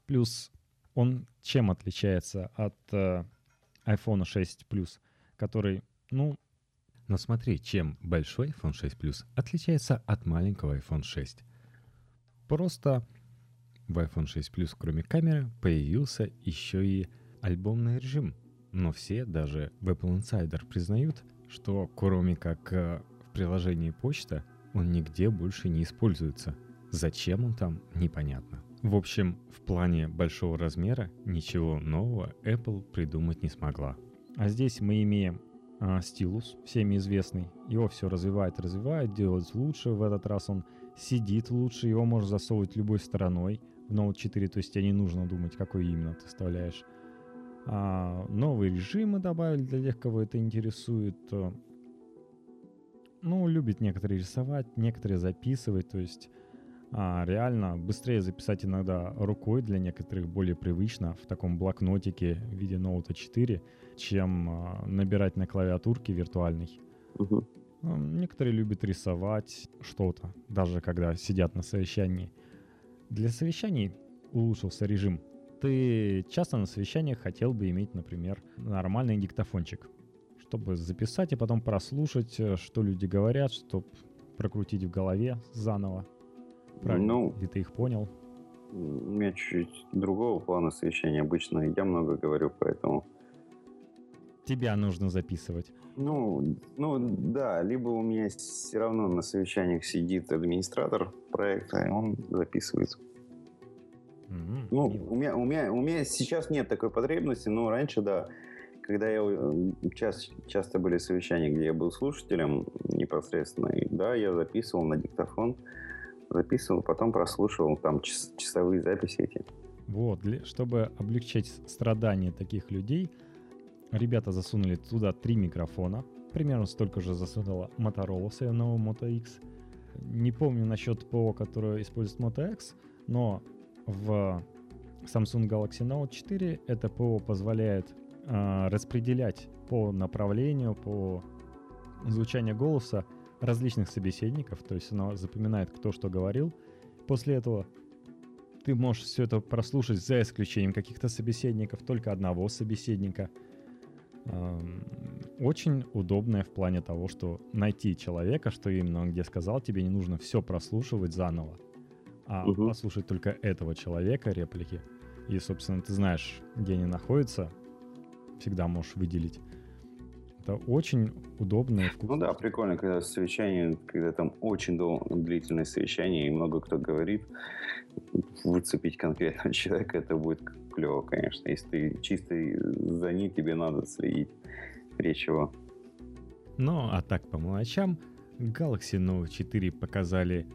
Плюс он чем отличается от э, iPhone 6 Plus, который, ну... Но смотри, чем большой iPhone 6 Plus отличается от маленького iPhone 6. Просто в iPhone 6 Plus, кроме камеры, появился еще и альбомный режим. Но все, даже в Apple Insider, признают, что кроме как э, в приложении почта, он нигде больше не используется. Зачем он там, непонятно. В общем, в плане большого размера ничего нового Apple придумать не смогла. А здесь мы имеем а, стилус, всеми известный. Его все развивает, развивает, делает лучше. В этот раз он сидит лучше, его можно засовывать любой стороной в Note 4, то есть тебе не нужно думать, какой именно ты вставляешь. А, новые режимы добавили для тех, кого это интересует. Ну, любят некоторые рисовать, некоторые записывать. То есть А реально быстрее записать иногда рукой для некоторых более привычно в таком блокнотике в виде ноута 4, чем а, набирать на клавиатурке виртуальной. Угу. Некоторые любят рисовать что-то, даже когда сидят на совещании. Для совещаний улучшился режим. Ты часто на совещаниях хотел бы иметь, например, нормальный диктофончик, чтобы записать и потом прослушать, э, что люди говорят, чтобы прокрутить в голове заново. Правильно ну, ли ты их понял? У меня чуть-чуть другого плана совещания обычно. Я много говорю, поэтому... Тебя нужно записывать. Ну, ну да, либо у меня все равно на совещаниях сидит администратор проекта, и он записывает. Mm-hmm. Ну, у меня, у, меня, у меня сейчас нет такой потребности, но раньше, да, когда я час, часто были совещания, где я был слушателем непосредственно, и да, я записывал на диктофон, записывал, потом прослушивал там час, часовые записи эти. Вот, для, чтобы облегчить страдания таких людей, ребята засунули туда три микрофона. Примерно столько же засунула Motorola в своем новом Moto X. Не помню насчет ПО, которое использует Moto X, но в Samsung Galaxy Note 4 это ПО позволяет э, распределять по направлению, по звучанию голоса различных собеседников, то есть оно запоминает, кто что говорил. После этого ты можешь все это прослушать за исключением каких-то собеседников, только одного собеседника. Очень удобное в плане того, что найти человека, что именно он где сказал, тебе не нужно все прослушивать заново, а угу. послушать только этого человека, реплики. И, собственно, ты знаешь, где они находятся, всегда можешь выделить. Это очень удобно вкусно. Ну да, прикольно, когда совещание, когда там очень дол- длительное совещание и много кто говорит, выцепить конкретного *laughs* человека, это будет клево, конечно. Если ты чисто за ним, тебе надо следить. Речь его. Ну, а так по мелочам, Galaxy Note 4 показали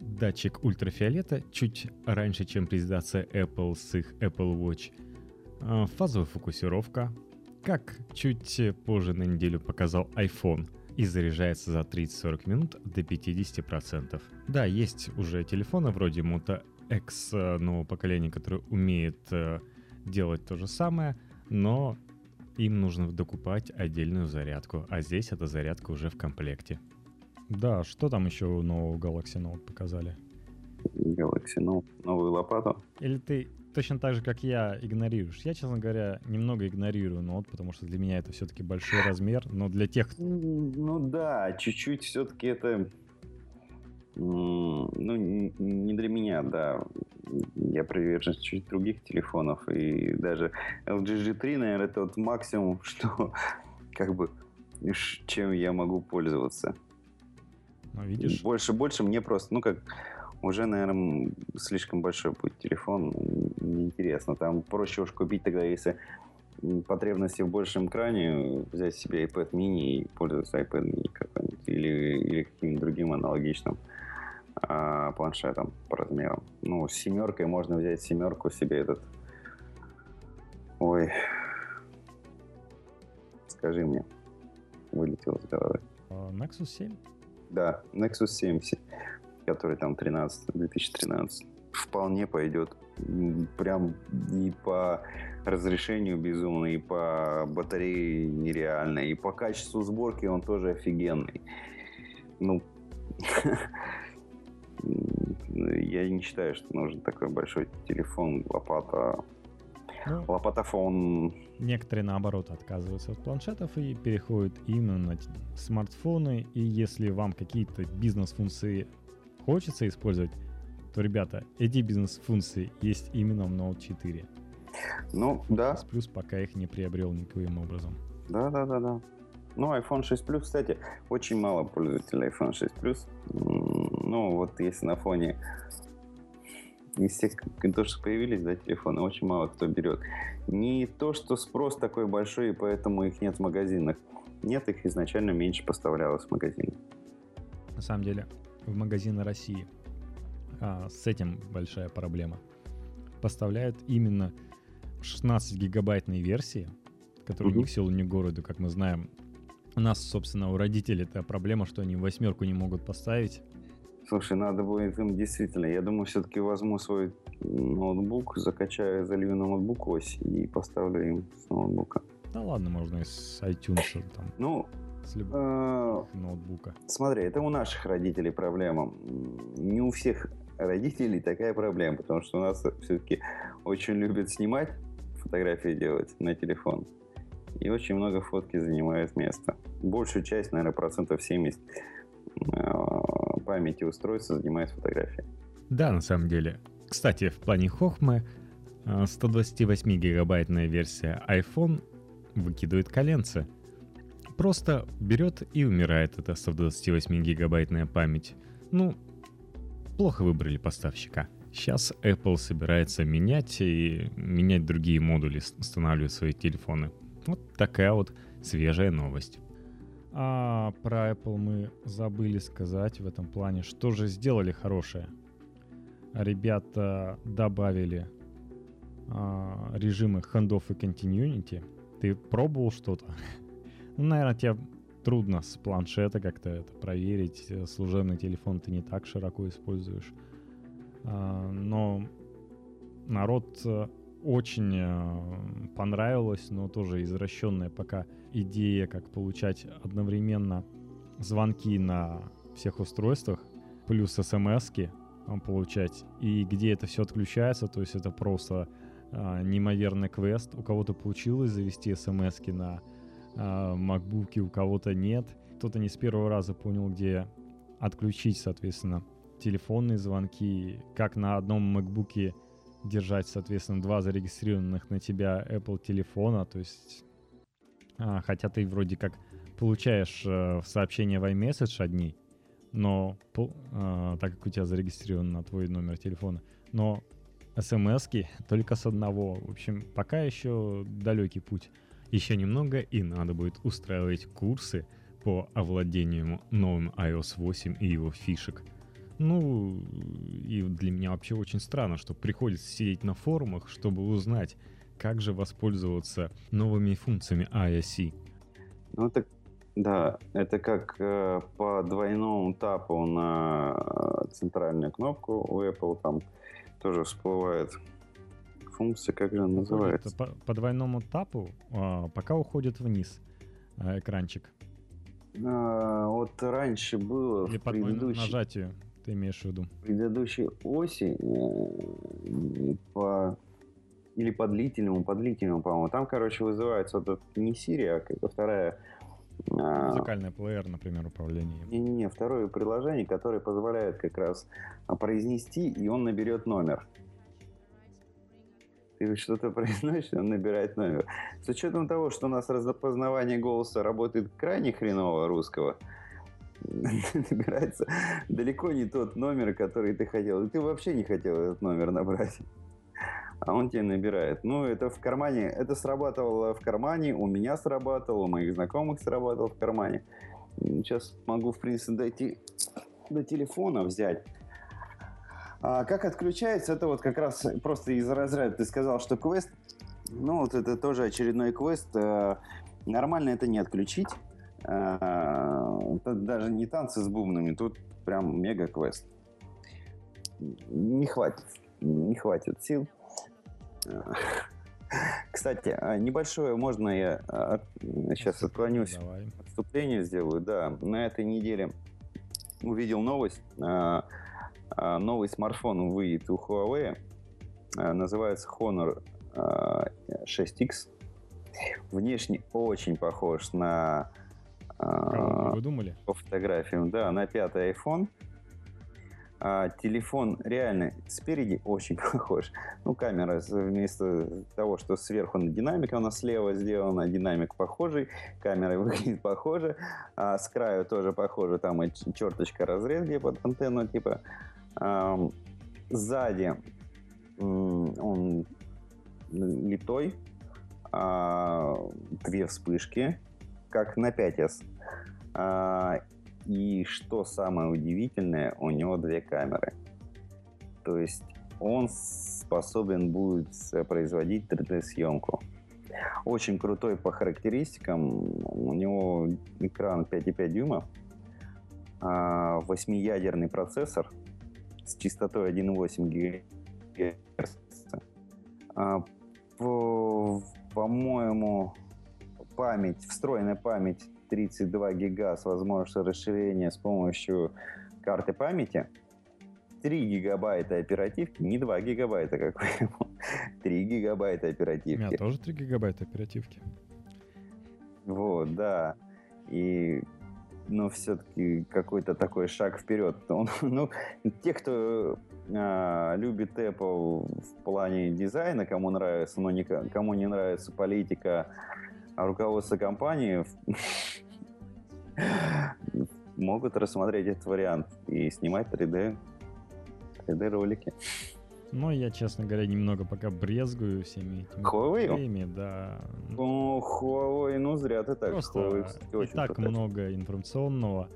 датчик ультрафиолета чуть раньше, чем презентация Apple с их Apple Watch. А, фазовая фокусировка, как чуть позже на неделю показал iPhone и заряжается за 30-40 минут до 50%. Да, есть уже телефоны вроде Moto X э, нового поколения, которые умеют э, делать то же самое, но им нужно докупать отдельную зарядку, а здесь эта зарядка уже в комплекте. Да, что там еще у нового Galaxy Note показали? Galaxy Note, новую лопату. Или ты точно так же, как я, игнорируешь. Я, честно говоря, немного игнорирую нот, потому что для меня это все-таки большой размер, но для тех... Ну да, чуть-чуть все-таки это... Ну, не для меня, да. Я привержен чуть других телефонов. И даже LG G3, наверное, это вот максимум, *laughs* что как бы чем я могу пользоваться. Ну, видишь? Больше, больше мне просто, ну как, уже, наверное, слишком большой будет телефон. Неинтересно. Там проще уж купить тогда, если потребности в большем экране, взять себе iPad mini и пользоваться iPad mini какой-нибудь или, или каким-нибудь другим аналогичным а, планшетом по размерам. Ну, с семеркой можно взять семерку себе этот... Ой, скажи мне, вылетел из головы. А, Nexus 7? Да, Nexus 7 который там 13, 2013, вполне пойдет. Прям и по разрешению безумно, и по батарее нереально, и по качеству сборки он тоже офигенный. Ну, *laughs* я не считаю, что нужен такой большой телефон, лопата, ну, лопатофон. Некоторые, наоборот, отказываются от планшетов и переходят именно на смартфоны. И если вам какие-то бизнес-функции хочется использовать, то, ребята, эти бизнес-функции есть именно в Note 4. Ну, да. Плюс пока их не приобрел никаким образом. Да, да, да, да. Ну, iPhone 6 Plus, кстати, очень мало пользователей iPhone 6 Plus. Ну, вот если на фоне из тех, то, что появились, да, телефоны, очень мало кто берет. Не то, что спрос такой большой, и поэтому их нет в магазинах. Нет, их изначально меньше поставлялось в магазины. На самом деле, в магазины России. А, с этим большая проблема. Поставляют именно 16 гигабайтные версии, которые mm-hmm. ни к селу, ни к городу, как мы знаем. У нас, собственно, у родителей это проблема, что они восьмерку не могут поставить. Слушай, надо будет им действительно. Я думаю, все-таки возьму свой ноутбук, закачаю, залью на ноутбук ось и поставлю им с ноутбука. Да ладно, можно и с iTunes там. Ну, с любого э, ноутбука. Смотри, это у наших родителей проблема. Не у всех родителей такая проблема, потому что у нас все-таки очень любят снимать, фотографии делать на телефон. И очень много фотки занимает место. Большую часть, наверное, процентов 70 э, памяти устройства занимает фотография. Да, на самом деле. Кстати, в плане хохмы 128-гигабайтная версия iPhone выкидывает коленцы. Просто берет и умирает эта 128-гигабайтная память. Ну, плохо выбрали поставщика. Сейчас Apple собирается менять и менять другие модули, устанавливать свои телефоны. Вот такая вот свежая новость. А про Apple мы забыли сказать в этом плане, что же сделали хорошее. Ребята добавили а, режимы handoff и continuity. Ты пробовал что-то? Ну, наверное, тебе трудно с планшета как-то это проверить. Служебный телефон ты не так широко используешь. А, но народ э, очень э, понравилось, но тоже извращенная пока идея, как получать одновременно звонки на всех устройствах, плюс смс получать, и где это все отключается, то есть это просто э, неимоверный квест. У кого-то получилось завести смс на э, MacBook, у кого-то нет. Кто-то не с первого раза понял, где отключить, соответственно, телефонные звонки, как на одном MacBook держать, соответственно, два зарегистрированных на тебя Apple телефона, то есть, а, хотя ты вроде как получаешь э, сообщения в iMessage одни, но э, так как у тебя зарегистрирован на твой номер телефона, но смс только с одного. В общем, пока еще далекий путь. Еще немного и надо будет устраивать курсы по овладению новым iOS 8 и его фишек – ну, и для меня вообще очень странно, что приходится сидеть на форумах, чтобы узнать, как же воспользоваться новыми функциями ISC. Ну, так, да, это как э, по двойному тапу на э, центральную кнопку у Apple там тоже всплывает функция, как же она называется? По, по двойному тапу а, пока уходит вниз а, экранчик. А, вот раньше было Или в предыдущей... нажатию ты имеешь в виду? Предыдущей оси э, по или по длительному, по длительному, по-моему. Там, короче, вызывается вот не Siri, а какая-то вторая... А, Музыкальный плеер, например, управление. Не-не-не, второе приложение, которое позволяет как раз произнести, и он наберет номер. Ты что-то *laughs* произносишь, он набирает номер. С учетом того, что у нас распознавание голоса работает крайне хреново русского, *laughs* набирается далеко не тот номер, который ты хотел. Ты вообще не хотел этот номер набрать. А он тебе набирает. Ну, это в кармане, это срабатывало в кармане, у меня срабатывало, у моих знакомых срабатывало в кармане. Сейчас могу, в принципе, дойти до телефона взять. А как отключается, это вот как раз просто из разряда ты сказал, что квест, ну вот это тоже очередной квест. Э, нормально это не отключить. Э, тут даже не танцы с бубнами, тут прям мега-квест. Не хватит, не хватит сил. Кстати, а небольшое, можно я сейчас а, отклонюсь, Давай. отступление сделаю. Да, на этой неделе увидел новость. А, новый смартфон выйдет у Huawei. Называется Honor 6X. Внешне очень похож на вы думали? По фотографиям, да, на пятый iPhone. А, телефон реально спереди очень *laughs* похож. Ну, камера вместо того, что сверху на динамик, она слева сделана, динамик похожий, камера *laughs* выглядит похоже, а с краю тоже похоже, там и черточка разрез где под антенну, типа. Сзади он литой, а, две вспышки, как на 5S. А, и что самое удивительное, у него две камеры. То есть он способен будет производить 3D-съемку. Очень крутой по характеристикам. У него экран 5,5 дюйма. Восьмиядерный процессор с частотой 1,8 ГГц. А, по, по-моему, память, встроенная память 32 гига с возможностью расширения с помощью карты памяти. 3 гигабайта оперативки, не 2 гигабайта, как вы 3 гигабайта оперативки. У меня тоже 3 гигабайта оперативки. Вот, да. И но все-таки какой-то такой шаг вперед. *laughs* Он, ну, те, кто а, любит Apple в плане дизайна, кому нравится, но не, кому не нравится политика а руководство компании, *laughs* могут рассмотреть этот вариант и снимать 3D, 3D ролики. Но я, честно говоря, немного пока брезгую всеми этими Huawei? да. Ну, Huawei, ну зря ты так. Просто Huawei, кстати, очень и так пытается. много информационного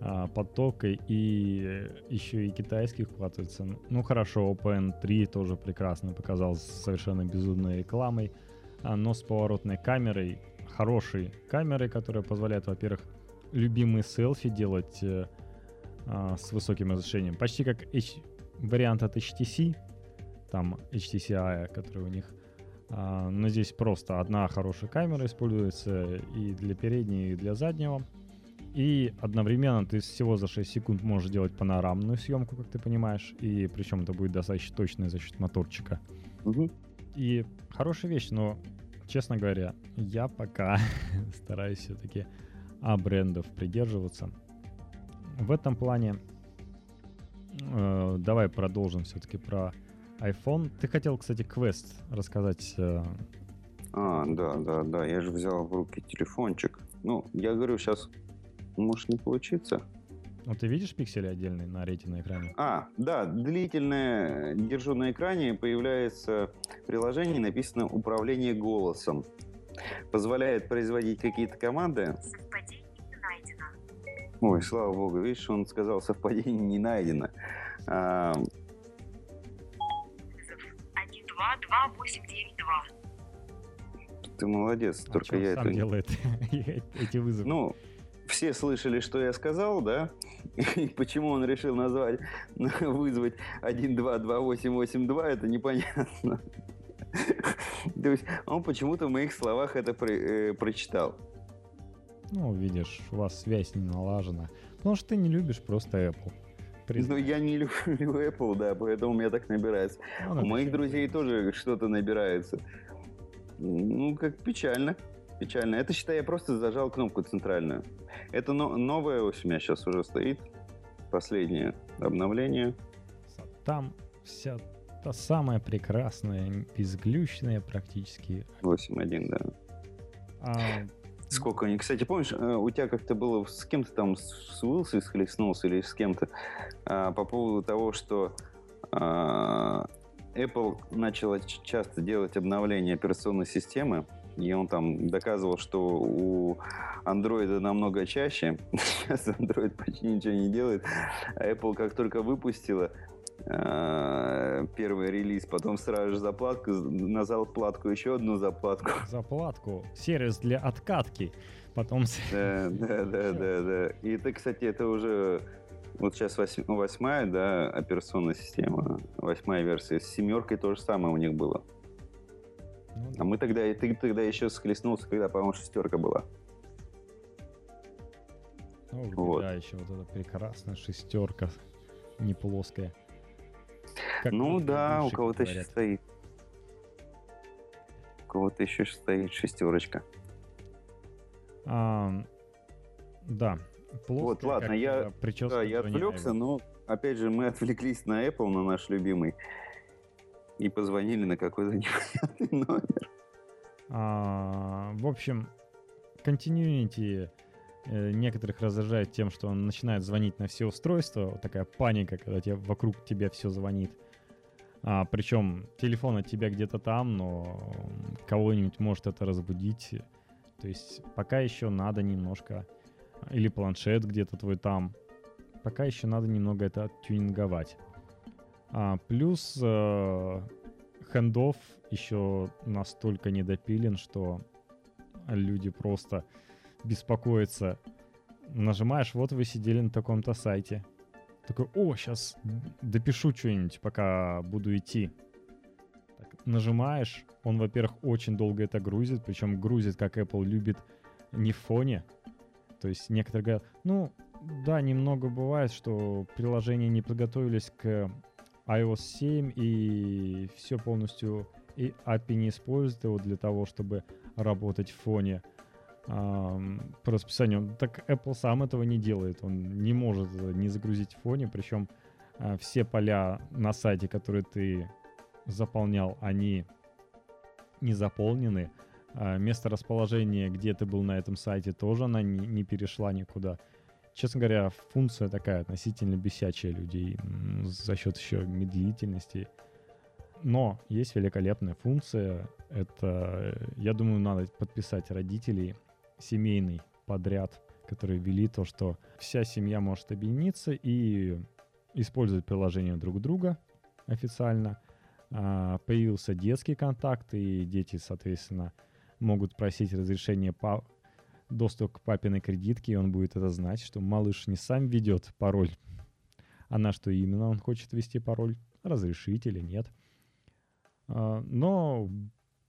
а, потока и еще и китайских вкладывается. Ну хорошо, OpenN3 тоже прекрасно показал совершенно безумной рекламой, а, но с поворотной камерой, хорошей камерой, которая позволяет, во-первых, любимые селфи делать э, а, с высоким разрешением, почти как H- вариант от HTC, там HTC который у них. А, но здесь просто одна хорошая камера используется и для передней, и для заднего. И одновременно ты всего за 6 секунд можешь делать панорамную съемку, как ты понимаешь, и причем это будет достаточно точно за счет моторчика. Угу. И хорошая вещь, но, честно говоря, я пока *laughs* стараюсь все-таки а брендов придерживаться. В этом плане э, давай продолжим все-таки про iPhone. Ты хотел, кстати, квест рассказать. Э... А, да, да, да. Я же взял в руки телефончик. Ну, я говорю, сейчас может не получиться. Ну, ты видишь пиксели отдельные на рете на экране? А, да, длительное держу на экране, появляется приложение, написано «Управление голосом». Позволяет производить какие-то команды. Совпадение не найдено. Ой, слава богу, видишь, он сказал, совпадение не найдено. А, 22892. Ты молодец, а только я это... делает *laughs* эти вызовы? Ну, все слышали, что я сказал, да? И почему он решил назвать, *laughs* вызвать 122882, это непонятно. То есть он почему-то в моих словах это про, э, прочитал. Ну, видишь, у вас связь не налажена. Потому что ты не любишь просто Apple. Ну, я не *laughs* люблю Apple, да, поэтому у меня так набирается. Ну, У моих друзей тоже что-то набирается. Ну, как печально. Печально. Это, считай, я просто зажал кнопку центральную. Это но- новое ось у меня сейчас уже стоит. Последнее обновление. Там вся та самая прекрасная, безглючная практически. 8.1, да. А Сколько они, кстати, помнишь, э, у тебя как-то было с кем-то там с Уилси схлестнулся или с кем-то а, по поводу того, что а, Apple начала часто делать обновления операционной системы, и он там доказывал, что у Android намного чаще. *laughs* Сейчас Android почти ничего не делает. А Apple как только выпустила первый релиз, потом сразу же заплатку, на заплатку еще одну заплатку. *laughs* Заплатку. Сервис для откатки. Потом... Да, да, *laughs* да, да, да. И это, кстати, это уже вот сейчас восьмая, да, операционная система, восьмая версия. С семеркой то же самое у них было. Ну, да. А мы тогда, ты тогда еще схлестнулся, когда, по-моему, шестерка была. Ну, вот. Да, еще вот эта прекрасная шестерка, не плоская. Как ну да, у кого-то еще стоит. У кого-то еще стоит шестерочка. А, да. Плоская, вот, ладно, я, да, я отвлекся, но опять же мы *laughs* отвлеклись на Apple, на наш любимый, и позвонили на какой-то *laughs* непонятный номер. А, в общем, Continuity некоторых раздражает тем, что он начинает звонить на все устройства. Вот такая паника, когда тебе, вокруг тебя все звонит. А, причем телефон от тебя где-то там, но кого-нибудь может это разбудить. То есть пока еще надо немножко... Или планшет где-то твой там. Пока еще надо немного это тюнинговать. А, плюс э, хендов еще настолько недопилен, что люди просто беспокоятся нажимаешь, вот вы сидели на таком-то сайте. Такой, о, сейчас допишу что-нибудь, пока буду идти. Так, нажимаешь, он, во-первых, очень долго это грузит, причем грузит, как Apple любит, не в фоне. То есть некоторые говорят, ну, да, немного бывает, что приложения не подготовились к iOS 7 и все полностью и API не использует его для того, чтобы работать в фоне по расписанию. Так Apple сам этого не делает. Он не может не загрузить в фоне. Причем а, все поля на сайте, которые ты заполнял, они не заполнены. А место расположения, где ты был на этом сайте, тоже она не, перешла никуда. Честно говоря, функция такая относительно бесячая людей за счет еще медлительности. Но есть великолепная функция. Это, я думаю, надо подписать родителей семейный подряд, который ввели то, что вся семья может объединиться и использовать приложение друг друга официально. А, появился детский контакт, и дети, соответственно, могут просить разрешение по доступ к папиной кредитке, и он будет это знать, что малыш не сам ведет пароль, а на что именно он хочет ввести пароль, разрешить или нет. А, но,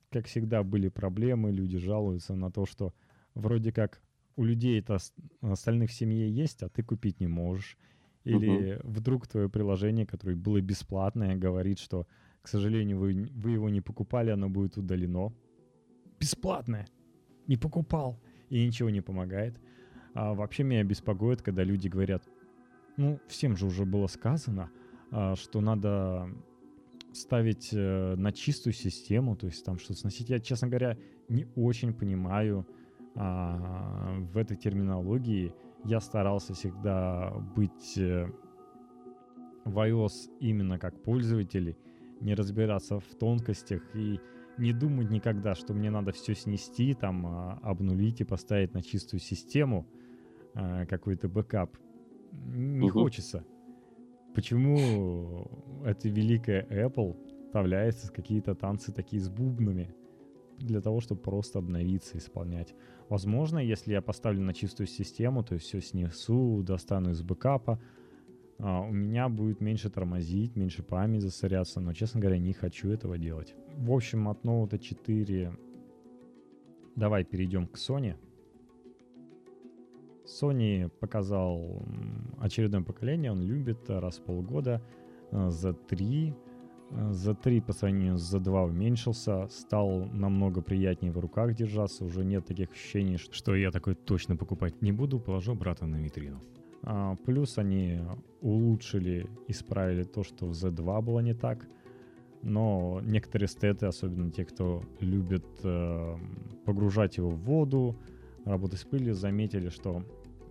как всегда, были проблемы, люди жалуются на то, что вроде как у людей это остальных в семье есть, а ты купить не можешь. Или угу. вдруг твое приложение, которое было бесплатное, говорит, что, к сожалению, вы, вы его не покупали, оно будет удалено. Бесплатное. Не покупал. И ничего не помогает. А вообще меня беспокоит, когда люди говорят, ну, всем же уже было сказано, а, что надо ставить э, на чистую систему, то есть там что-то сносить. Я, честно говоря, не очень понимаю, а, в этой терминологии я старался всегда быть э, в iOS именно как пользователь, не разбираться в тонкостях и не думать никогда, что мне надо все снести, там, а, обнулить и поставить на чистую систему а, какой-то бэкап. Не угу. хочется. Почему эта великая Apple вставляется с какие-то танцы такие с бубнами? Для того, чтобы просто обновиться, исполнять. Возможно, если я поставлю на чистую систему, то есть все снесу, достану из бэкапа, а, у меня будет меньше тормозить, меньше память засоряться, но, честно говоря, не хочу этого делать. В общем, от Note 4 давай перейдем к Sony. Sony показал очередное поколение, он любит раз в полгода Z3, за 3 по сравнению с Z2 уменьшился, стал намного приятнее в руках держаться, уже нет таких ощущений, что я такой точно покупать не буду, положу брата на витрину. А, плюс они улучшили, исправили то, что в Z2 было не так, но некоторые стеты, особенно те, кто любит э, погружать его в воду, работать с пылью, заметили, что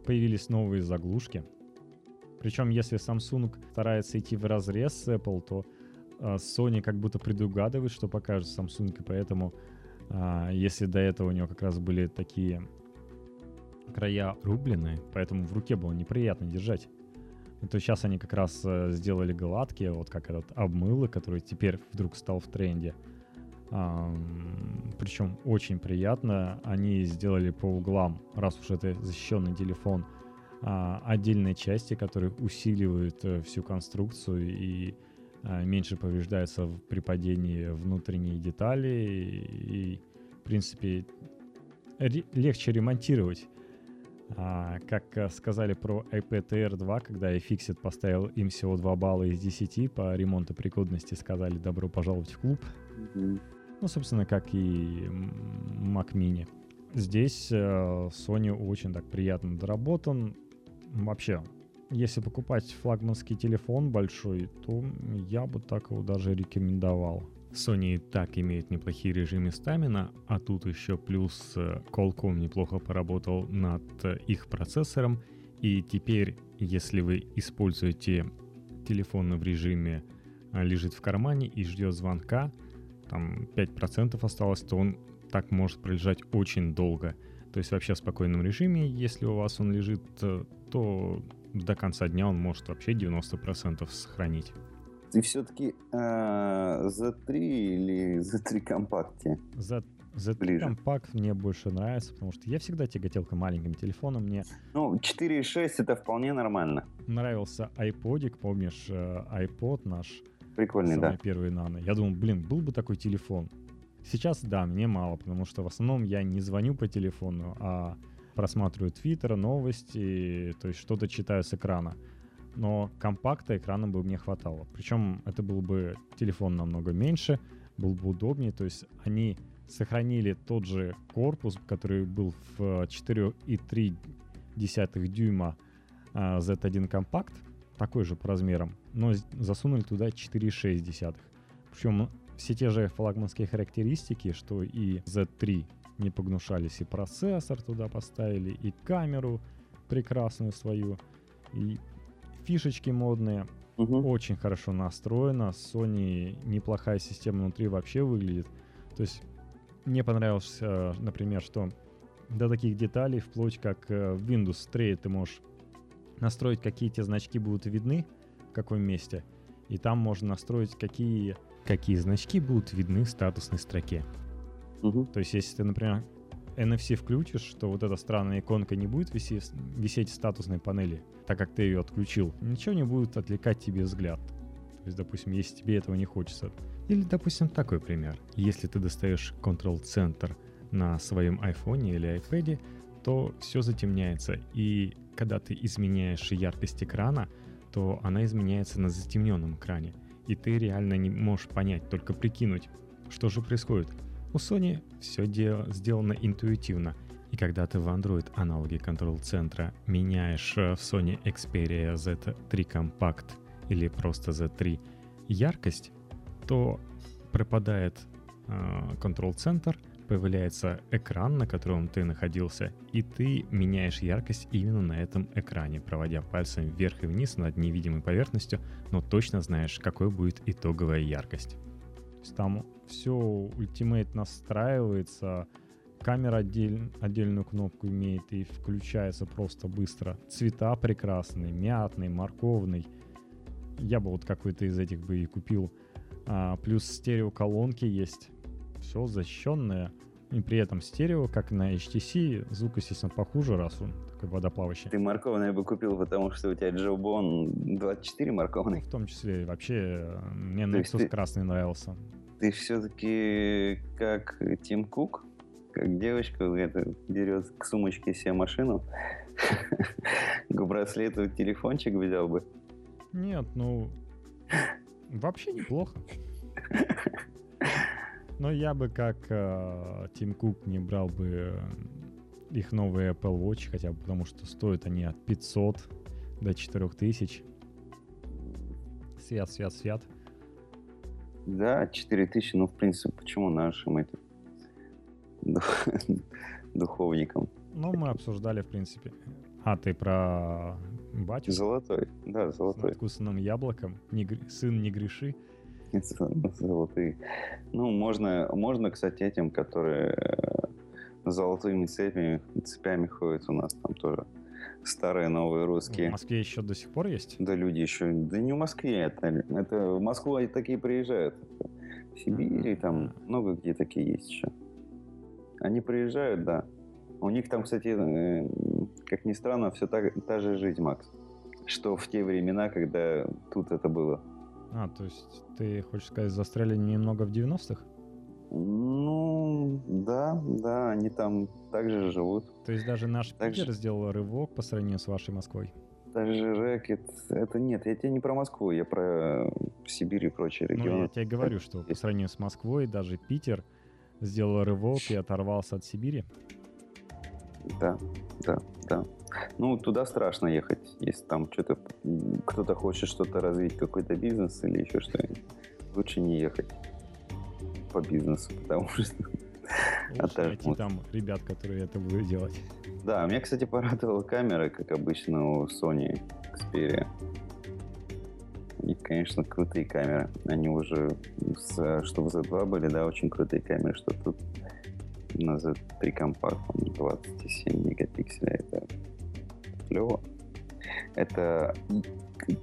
появились новые заглушки. Причем, если Samsung старается идти в разрез с Apple, то Sony как будто предугадывает, что покажет Samsung, и поэтому, а, если до этого у него как раз были такие края рубленые, поэтому в руке было неприятно держать, то сейчас они как раз э, сделали гладкие, вот как этот обмыло, который теперь вдруг стал в тренде. Причем очень приятно. Они сделали по углам, раз уж это защищенный телефон, а, отдельные части, которые усиливают э, всю конструкцию и а, меньше повреждаются при падении внутренние детали и, в принципе, легче ремонтировать. А, как э, сказали про iPad Air 2, когда iFixit поставил им всего 2 балла из 10 по ремонту пригодности, сказали «добро пожаловать в клуб». Mm-hmm. Ну, собственно, как и Mac Mini. Здесь э, Sony очень так приятно доработан. Вообще, если покупать флагманский телефон большой, то я бы так его даже рекомендовал. Sony так имеет неплохие режимы стамина, а тут еще плюс э, Qualcomm неплохо поработал над э, их процессором, и теперь, если вы используете телефон в режиме э, лежит в кармане и ждет звонка, там 5% осталось, то он так может пролежать очень долго. То есть вообще в спокойном режиме, если у вас он лежит, то до конца дня он может вообще 90% сохранить. Ты все-таки э, Z3 или Z3 компакте? Z, Z3 ближе. компакт мне больше нравится, потому что я всегда тяготел к маленьким телефонам. Мне Ну, 4,6 это вполне нормально. нравился iPodик, помнишь, э, iPod наш, Прикольный, самый да. первый нано. Я думал, блин, был бы такой телефон. Сейчас, да, мне мало, потому что в основном я не звоню по телефону, а просматриваю Твиттер, новости, то есть что-то читаю с экрана. Но компакта экрана бы мне хватало. Причем это был бы телефон намного меньше, был бы удобнее. То есть они сохранили тот же корпус, который был в 4,3 дюйма а, Z1 компакт, такой же по размерам, но засунули туда 4,6. Причем все те же флагманские характеристики, что и Z3 не погнушались, и процессор туда поставили, и камеру прекрасную свою, и фишечки модные. Мгм. Очень хорошо настроено. Sony неплохая система внутри вообще выглядит. То есть мне понравилось, э, например, что до таких деталей, вплоть как э, в Windows 3 ты можешь настроить, какие тебе значки будут видны, в каком месте. И там можно настроить, какие, какие значки будут видны в статусной строке. То есть, если ты, например, NFC включишь, то вот эта странная иконка не будет висеть, висеть в статусной панели, так как ты ее отключил. Ничего не будет отвлекать тебе взгляд. То есть, допустим, если тебе этого не хочется. Или, допустим, такой пример. Если ты достаешь Control-центр на своем iPhone или iPad, то все затемняется. И когда ты изменяешь яркость экрана, то она изменяется на затемненном экране. И ты реально не можешь понять, только прикинуть, что же происходит. У Sony все сделано интуитивно. И когда ты в Android аналоге контрол-центра меняешь э, в Sony Xperia Z3 Compact или просто Z3 яркость, то пропадает э, контрол-центр, появляется экран, на котором ты находился, и ты меняешь яркость именно на этом экране, проводя пальцем вверх и вниз над невидимой поверхностью, но точно знаешь, какой будет итоговая яркость. То есть там все Ultimate настраивается, камера отдель, отдельную кнопку имеет и включается просто быстро. Цвета прекрасные, мятный, морковный. Я бы вот какой-то из этих бы и купил. А, плюс стереоколонки есть. Все защищенное. И при этом стерео, как на HTC, звук, естественно, похуже, раз он такой водоплавающий. Ты морковный бы купил, потому что у тебя Джо Бон 24 морковный. В том числе вообще э, мне Nexus ты- красный нравился. Ты все-таки как Тим Кук, как девочка это, дерет к сумочке себе машину, *laughs* к браслету телефончик взял бы. Нет, ну вообще неплохо. Но я бы как э, Тим Кук не брал бы э, их новые Apple Watch, хотя бы потому что стоят они от 500 до 4000. Свят, свят, свят. Да, 4000, ну, в принципе, почему нашим этим дух- *laughs* духовникам? Ну, мы обсуждали, в принципе. А, ты про батю Золотой, да, с золотой. надкусанным яблоком? Не Сын не греши. Золотые. Ну, можно, можно, кстати, этим, которые э, золотыми цепями, цепями ходят у нас там тоже. Старые, новые В русские. Москве еще до сих пор есть? Да люди еще... Да не в Москве это. Это в Москву они такие приезжают. В Сибири там много где такие есть еще. Они приезжают, да. У них там, кстати, э, как ни странно, все та, та же жизнь, Макс. Что в те времена, когда тут это было. А, то есть ты хочешь сказать, застряли немного в 90-х? Ну, да, да, они там также живут. То есть даже наш Так Питер же- сделал рывок по сравнению с вашей Москвой? Также рэкет. Это нет, я тебе не про Москву, я про Сибирь и прочие Ну, регионы. я тебе говорю, что по сравнению с Москвой даже Питер сделал рывок и оторвался от Сибири. Да, да, да. Ну, туда страшно ехать, если там что-то кто-то хочет что-то развить, какой-то бизнес или еще что-нибудь. Лучше не ехать по бизнесу, *laughs* потому что... Лучше найти там ребят, которые это будут делать. Да, меня, кстати, порадовала камера, как обычно у Sony Xperia. Них, конечно, крутые камеры. Они уже, с- что в Z2 были, да, очень крутые камеры, что тут на Z3 компакт, по-моему, 27 мегапикселей. Это клево. Это,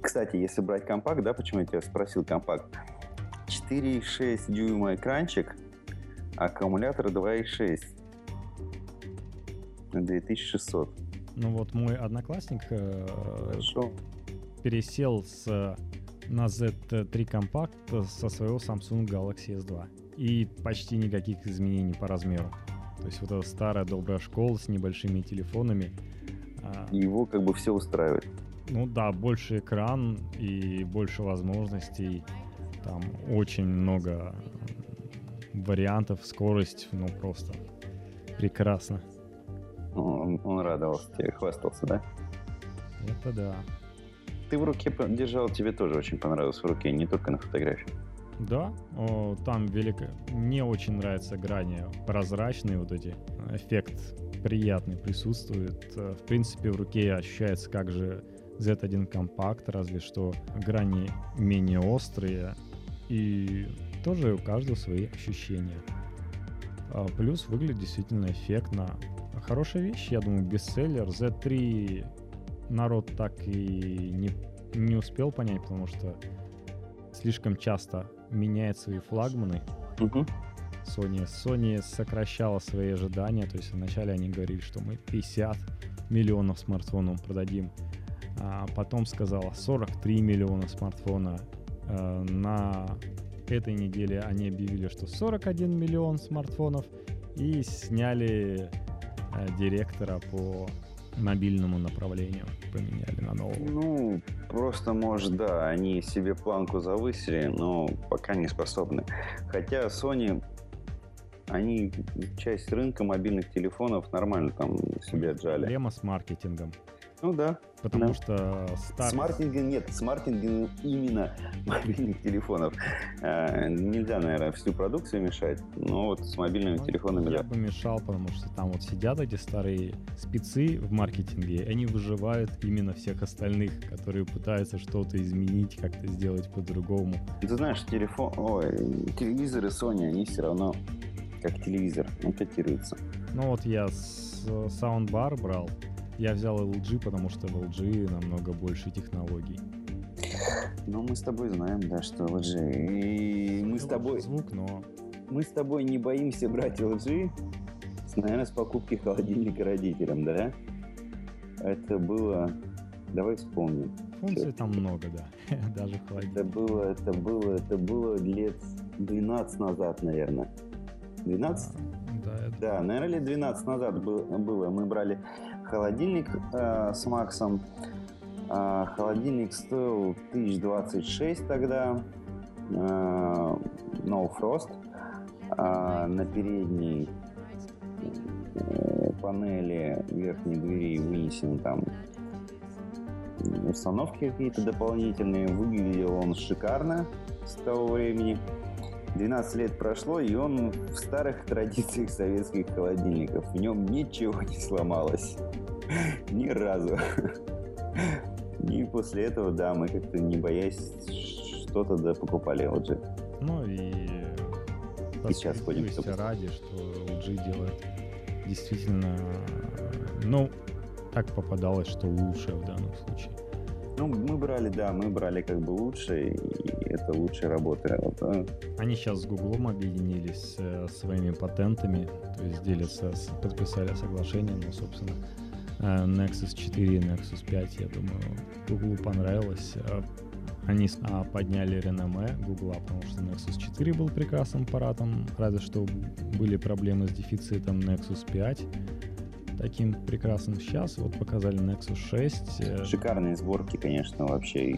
кстати, если брать компакт, да, почему я тебя спросил компакт? 4,6 дюйма экранчик, Аккумулятор 2.6. 2600. Ну вот мой одноклассник э, пересел с, на Z3 компакт со своего Samsung Galaxy S2. И почти никаких изменений по размеру. То есть вот эта старая добрая школа с небольшими телефонами. А, Его как бы все устраивает. Ну да, больше экран и больше возможностей. Там очень много вариантов, скорость, ну просто прекрасно. Он, он радовался тебе, хвастался, да? Это да. Ты в руке держал, тебе тоже очень понравилось в руке, не только на фотографии. Да, о, там велико... Мне очень нравятся грани прозрачные вот эти. Эффект приятный присутствует. Э, в принципе, в руке ощущается как же Z1 компакт, разве что грани менее острые. И тоже у каждого свои ощущения. А плюс выглядит действительно эффектно. Хорошая вещь, я думаю, бестселлер. Z3 народ так и не, не успел понять, потому что слишком часто меняет свои флагманы. Угу. Sony. Sony сокращала свои ожидания, то есть вначале они говорили, что мы 50 миллионов смартфонов продадим, а потом сказала 43 миллиона смартфона. Э, на этой неделе они объявили, что 41 миллион смартфонов и сняли э, директора по мобильному направлению поменяли на нового? Ну, просто, может, да, они себе планку завысили, но пока не способны. Хотя Sony, они часть рынка мобильных телефонов нормально там себе отжали. Проблема с маркетингом. Ну да. Потому да. что старый... Смартинга нет, смартинга именно *laughs* мобильных телефонов. А, нельзя, наверное, всю продукцию мешать, но вот с мобильными ну, телефонами, я да. бы мешал, потому что там вот сидят эти старые спецы в маркетинге, они выживают именно всех остальных, которые пытаются что-то изменить, как-то сделать по-другому. Ты знаешь, телефон, ой, телевизоры Sony, они все равно как телевизор, он котируется. Ну вот я с саундбар брал, я взял LG, потому что в LG намного больше технологий. Ну, мы с тобой знаем, да, что LG. И мы с тобой... Звук, но... Мы с тобой не боимся брать LG, наверное, с покупки холодильника родителям, да? Это было... Давай вспомним. Функций там много, да. *laughs* Даже холодильник. Это было, это было, это было лет 12 назад, наверное. 12? Да, это... да, наверное, лет 12 назад было. Мы брали холодильник э, с Максом. Э, холодильник стоил 1026 тогда. Э, no Frost. Э, на передней э, панели верхней двери вынесен там установки какие-то дополнительные. Выглядел он шикарно с того времени. 12 лет прошло, и он в старых традициях советских холодильников. В нем ничего не сломалось. *laughs* Ни разу. И после этого, да, мы как-то не боясь что-то да покупали LG. Ну и, сейчас ходим ради, что LG делает действительно, ну, так попадалось, что лучше в данном случае. Ну, мы брали, да, мы брали как бы лучше, и это лучшая работа. Вот, а. Они сейчас с Гуглом объединились э, своими патентами, то есть делятся, подписали соглашение, но, собственно, э, Nexus 4 и Nexus 5, я думаю, Гуглу понравилось. Э, они а, подняли реноме Гугла, потому что Nexus 4 был прекрасным аппаратом, разве что были проблемы с дефицитом Nexus 5, таким прекрасным сейчас. Вот показали Nexus 6. Э, Шикарные сборки, конечно, вообще.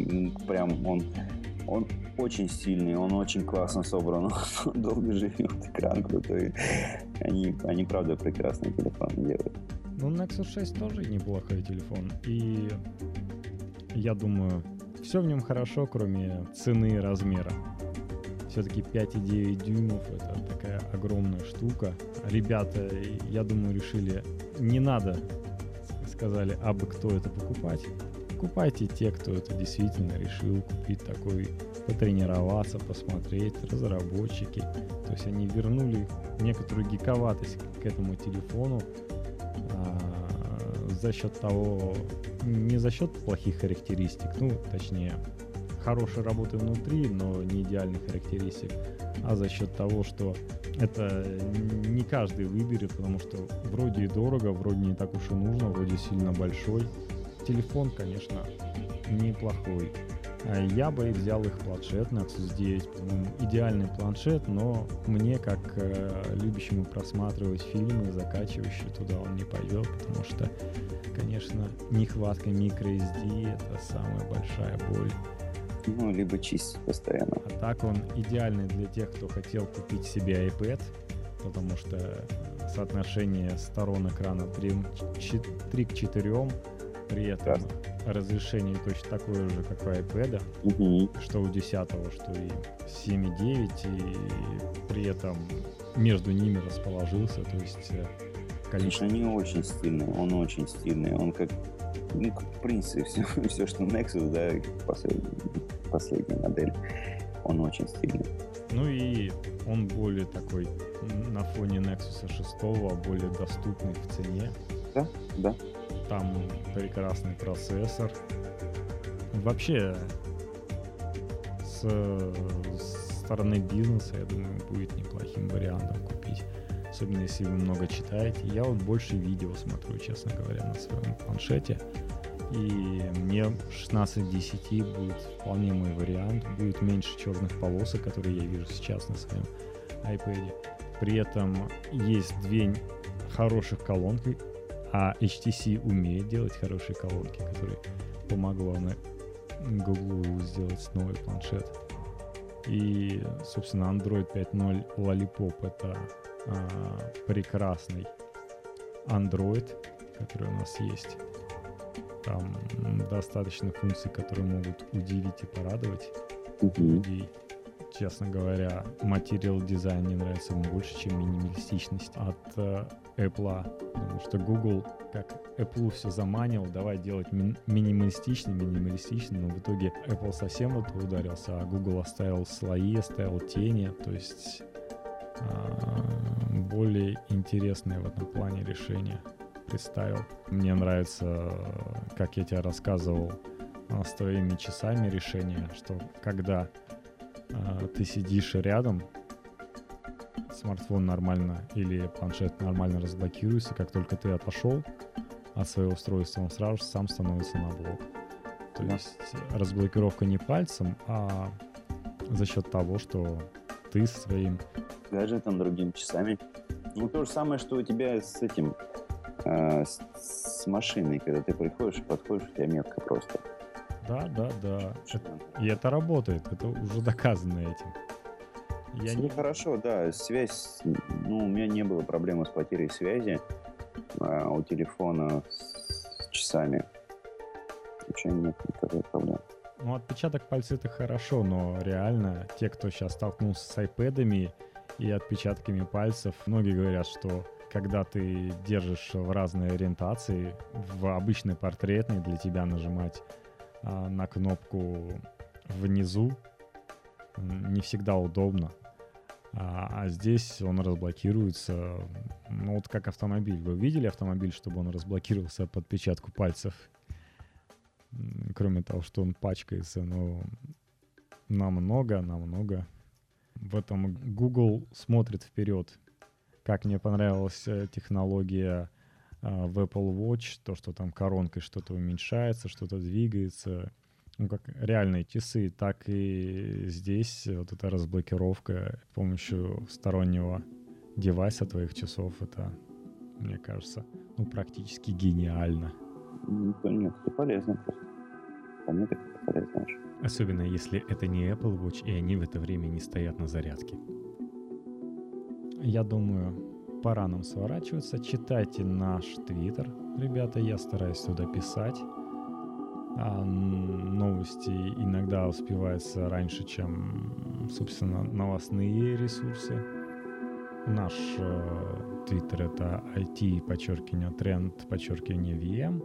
Прям он, он очень сильный, он очень классно собран, *laughs* он долго живет, экран крутой. Они, они правда прекрасные телефоны делают. Ну, Nexus 6 тоже неплохой телефон. И я думаю, все в нем хорошо, кроме цены и размера. Все-таки 5,9 дюймов это такая огромная штука. Ребята, я думаю, решили, не надо, сказали, а бы кто это покупать. Покупайте те, кто это действительно решил купить такой, потренироваться, посмотреть, разработчики. То есть они вернули некоторую гиковатость к этому телефону а, за счет того, не за счет плохих характеристик, ну, точнее, хорошей работы внутри, но не идеальных характеристик, а за счет того, что это не каждый выберет, потому что вроде и дорого, вроде не так уж и нужно, вроде сильно большой. Телефон, конечно, неплохой. А я бы взял их планшет Nexus 9. По-моему, идеальный планшет, но мне, как э, любящему просматривать фильмы, закачивающий туда он не пойдет, потому что, конечно, нехватка microSD — это самая большая боль. Ну, либо чистить постоянно. А так он идеальный для тех, кто хотел купить себе iPad, потому что соотношение сторон экрана 3, 3 к 4, при этом да. разрешение точно такое же, как у iPad, угу. что у 10, что и 7.9, и при этом между ними расположился, то есть э, количество... Слушай, они очень стильные, он очень стильный, он как ну, в принципе, все, *laughs* все, что Nexus, да, последний, последняя модель, он очень стильный. Ну и он более такой на фоне Nexus 6 более доступный в цене. Да, да. Там прекрасный процессор. Вообще, с, с стороны бизнеса, я думаю, будет неплохим вариантом купить. Особенно если вы много читаете. Я вот больше видео смотрю, честно говоря, на своем планшете. И мне 16 10 будет вполне мой вариант. Будет меньше черных полосок, которые я вижу сейчас на своем iPad. При этом есть две хороших колонки, а HTC умеет делать хорошие колонки, которые помогло на Google сделать новый планшет. И, собственно, Android 5.0 Lollipop — это а, прекрасный Android, который у нас есть. Там достаточно функций, которые могут удивить и порадовать mm-hmm. людей. Честно говоря, материал дизайн мне нравится больше, чем минималистичность от э, Apple, потому что Google, как Apple все заманил, давай делать ми- минималистично, минималистично, но в итоге Apple совсем в это ударился, а Google оставил слои, оставил тени, то есть более интересное в этом плане решение представил. Мне нравится, как я тебе рассказывал, а, с твоими часами решение, что когда э, ты сидишь рядом, смартфон нормально или планшет нормально разблокируется, как только ты отошел от своего устройства, он сразу же сам становится на блок. То да. есть разблокировка не пальцем, а за счет того, что ты своим гаджетом, другими часами. Ну, то же самое, что у тебя с этим э, с, с машиной, когда ты приходишь и подходишь, у тебя метка просто. Да, да, да. И это работает, это уже доказано этим. Я не... хорошо, да, связь, ну, у меня не было проблемы с потерей связи а, у телефона с часами. Ничего нет никакой проблемы. Ну, отпечаток пальца это хорошо, но реально те, кто сейчас столкнулся с iPad'ами и отпечатками пальцев, многие говорят, что когда ты держишь в разной ориентации, в обычной портретной для тебя нажимать а, на кнопку внизу не всегда удобно. А, а здесь он разблокируется, ну вот как автомобиль. Вы видели автомобиль, чтобы он разблокировался по отпечатку пальцев? Кроме того, что он пачкается, но намного, намного. В этом Google смотрит вперед как мне понравилась э, технология э, в Apple Watch, то, что там коронкой что-то уменьшается, что-то двигается. Ну, как реальные часы, так и здесь вот эта разблокировка с помощью стороннего девайса твоих часов, это, мне кажется, ну, практически гениально. Ну, нет, это полезно просто. По мне так это полезно Особенно если это не Apple Watch, и они в это время не стоят на зарядке. Я думаю, пора нам сворачиваться. Читайте наш твиттер, ребята, я стараюсь туда писать. А новости иногда успеваются раньше, чем, собственно, новостные ресурсы. Наш э, твиттер это IT, подчеркивание, тренд, подчеркивание VM.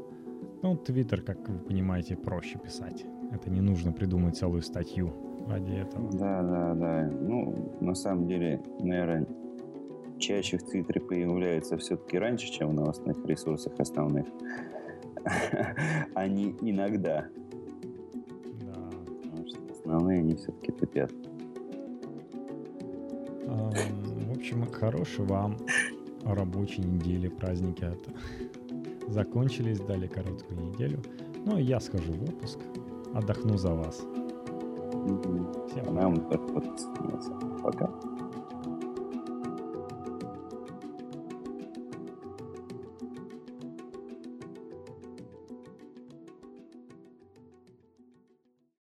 Ну, твиттер, как вы понимаете, проще писать. Это не нужно придумать целую статью ради этого. Да, да, да. Ну, на самом деле, наверное, чаще в Твиттере появляется все-таки раньше, чем в новостных ресурсах основных, *laughs* не иногда. Да. основные они все-таки тупят. В общем, хорошей вам рабочей недели, праздники это закончились, дали короткую неделю. Ну, я схожу в отпуск, отдохну за вас. Всем Нам пока.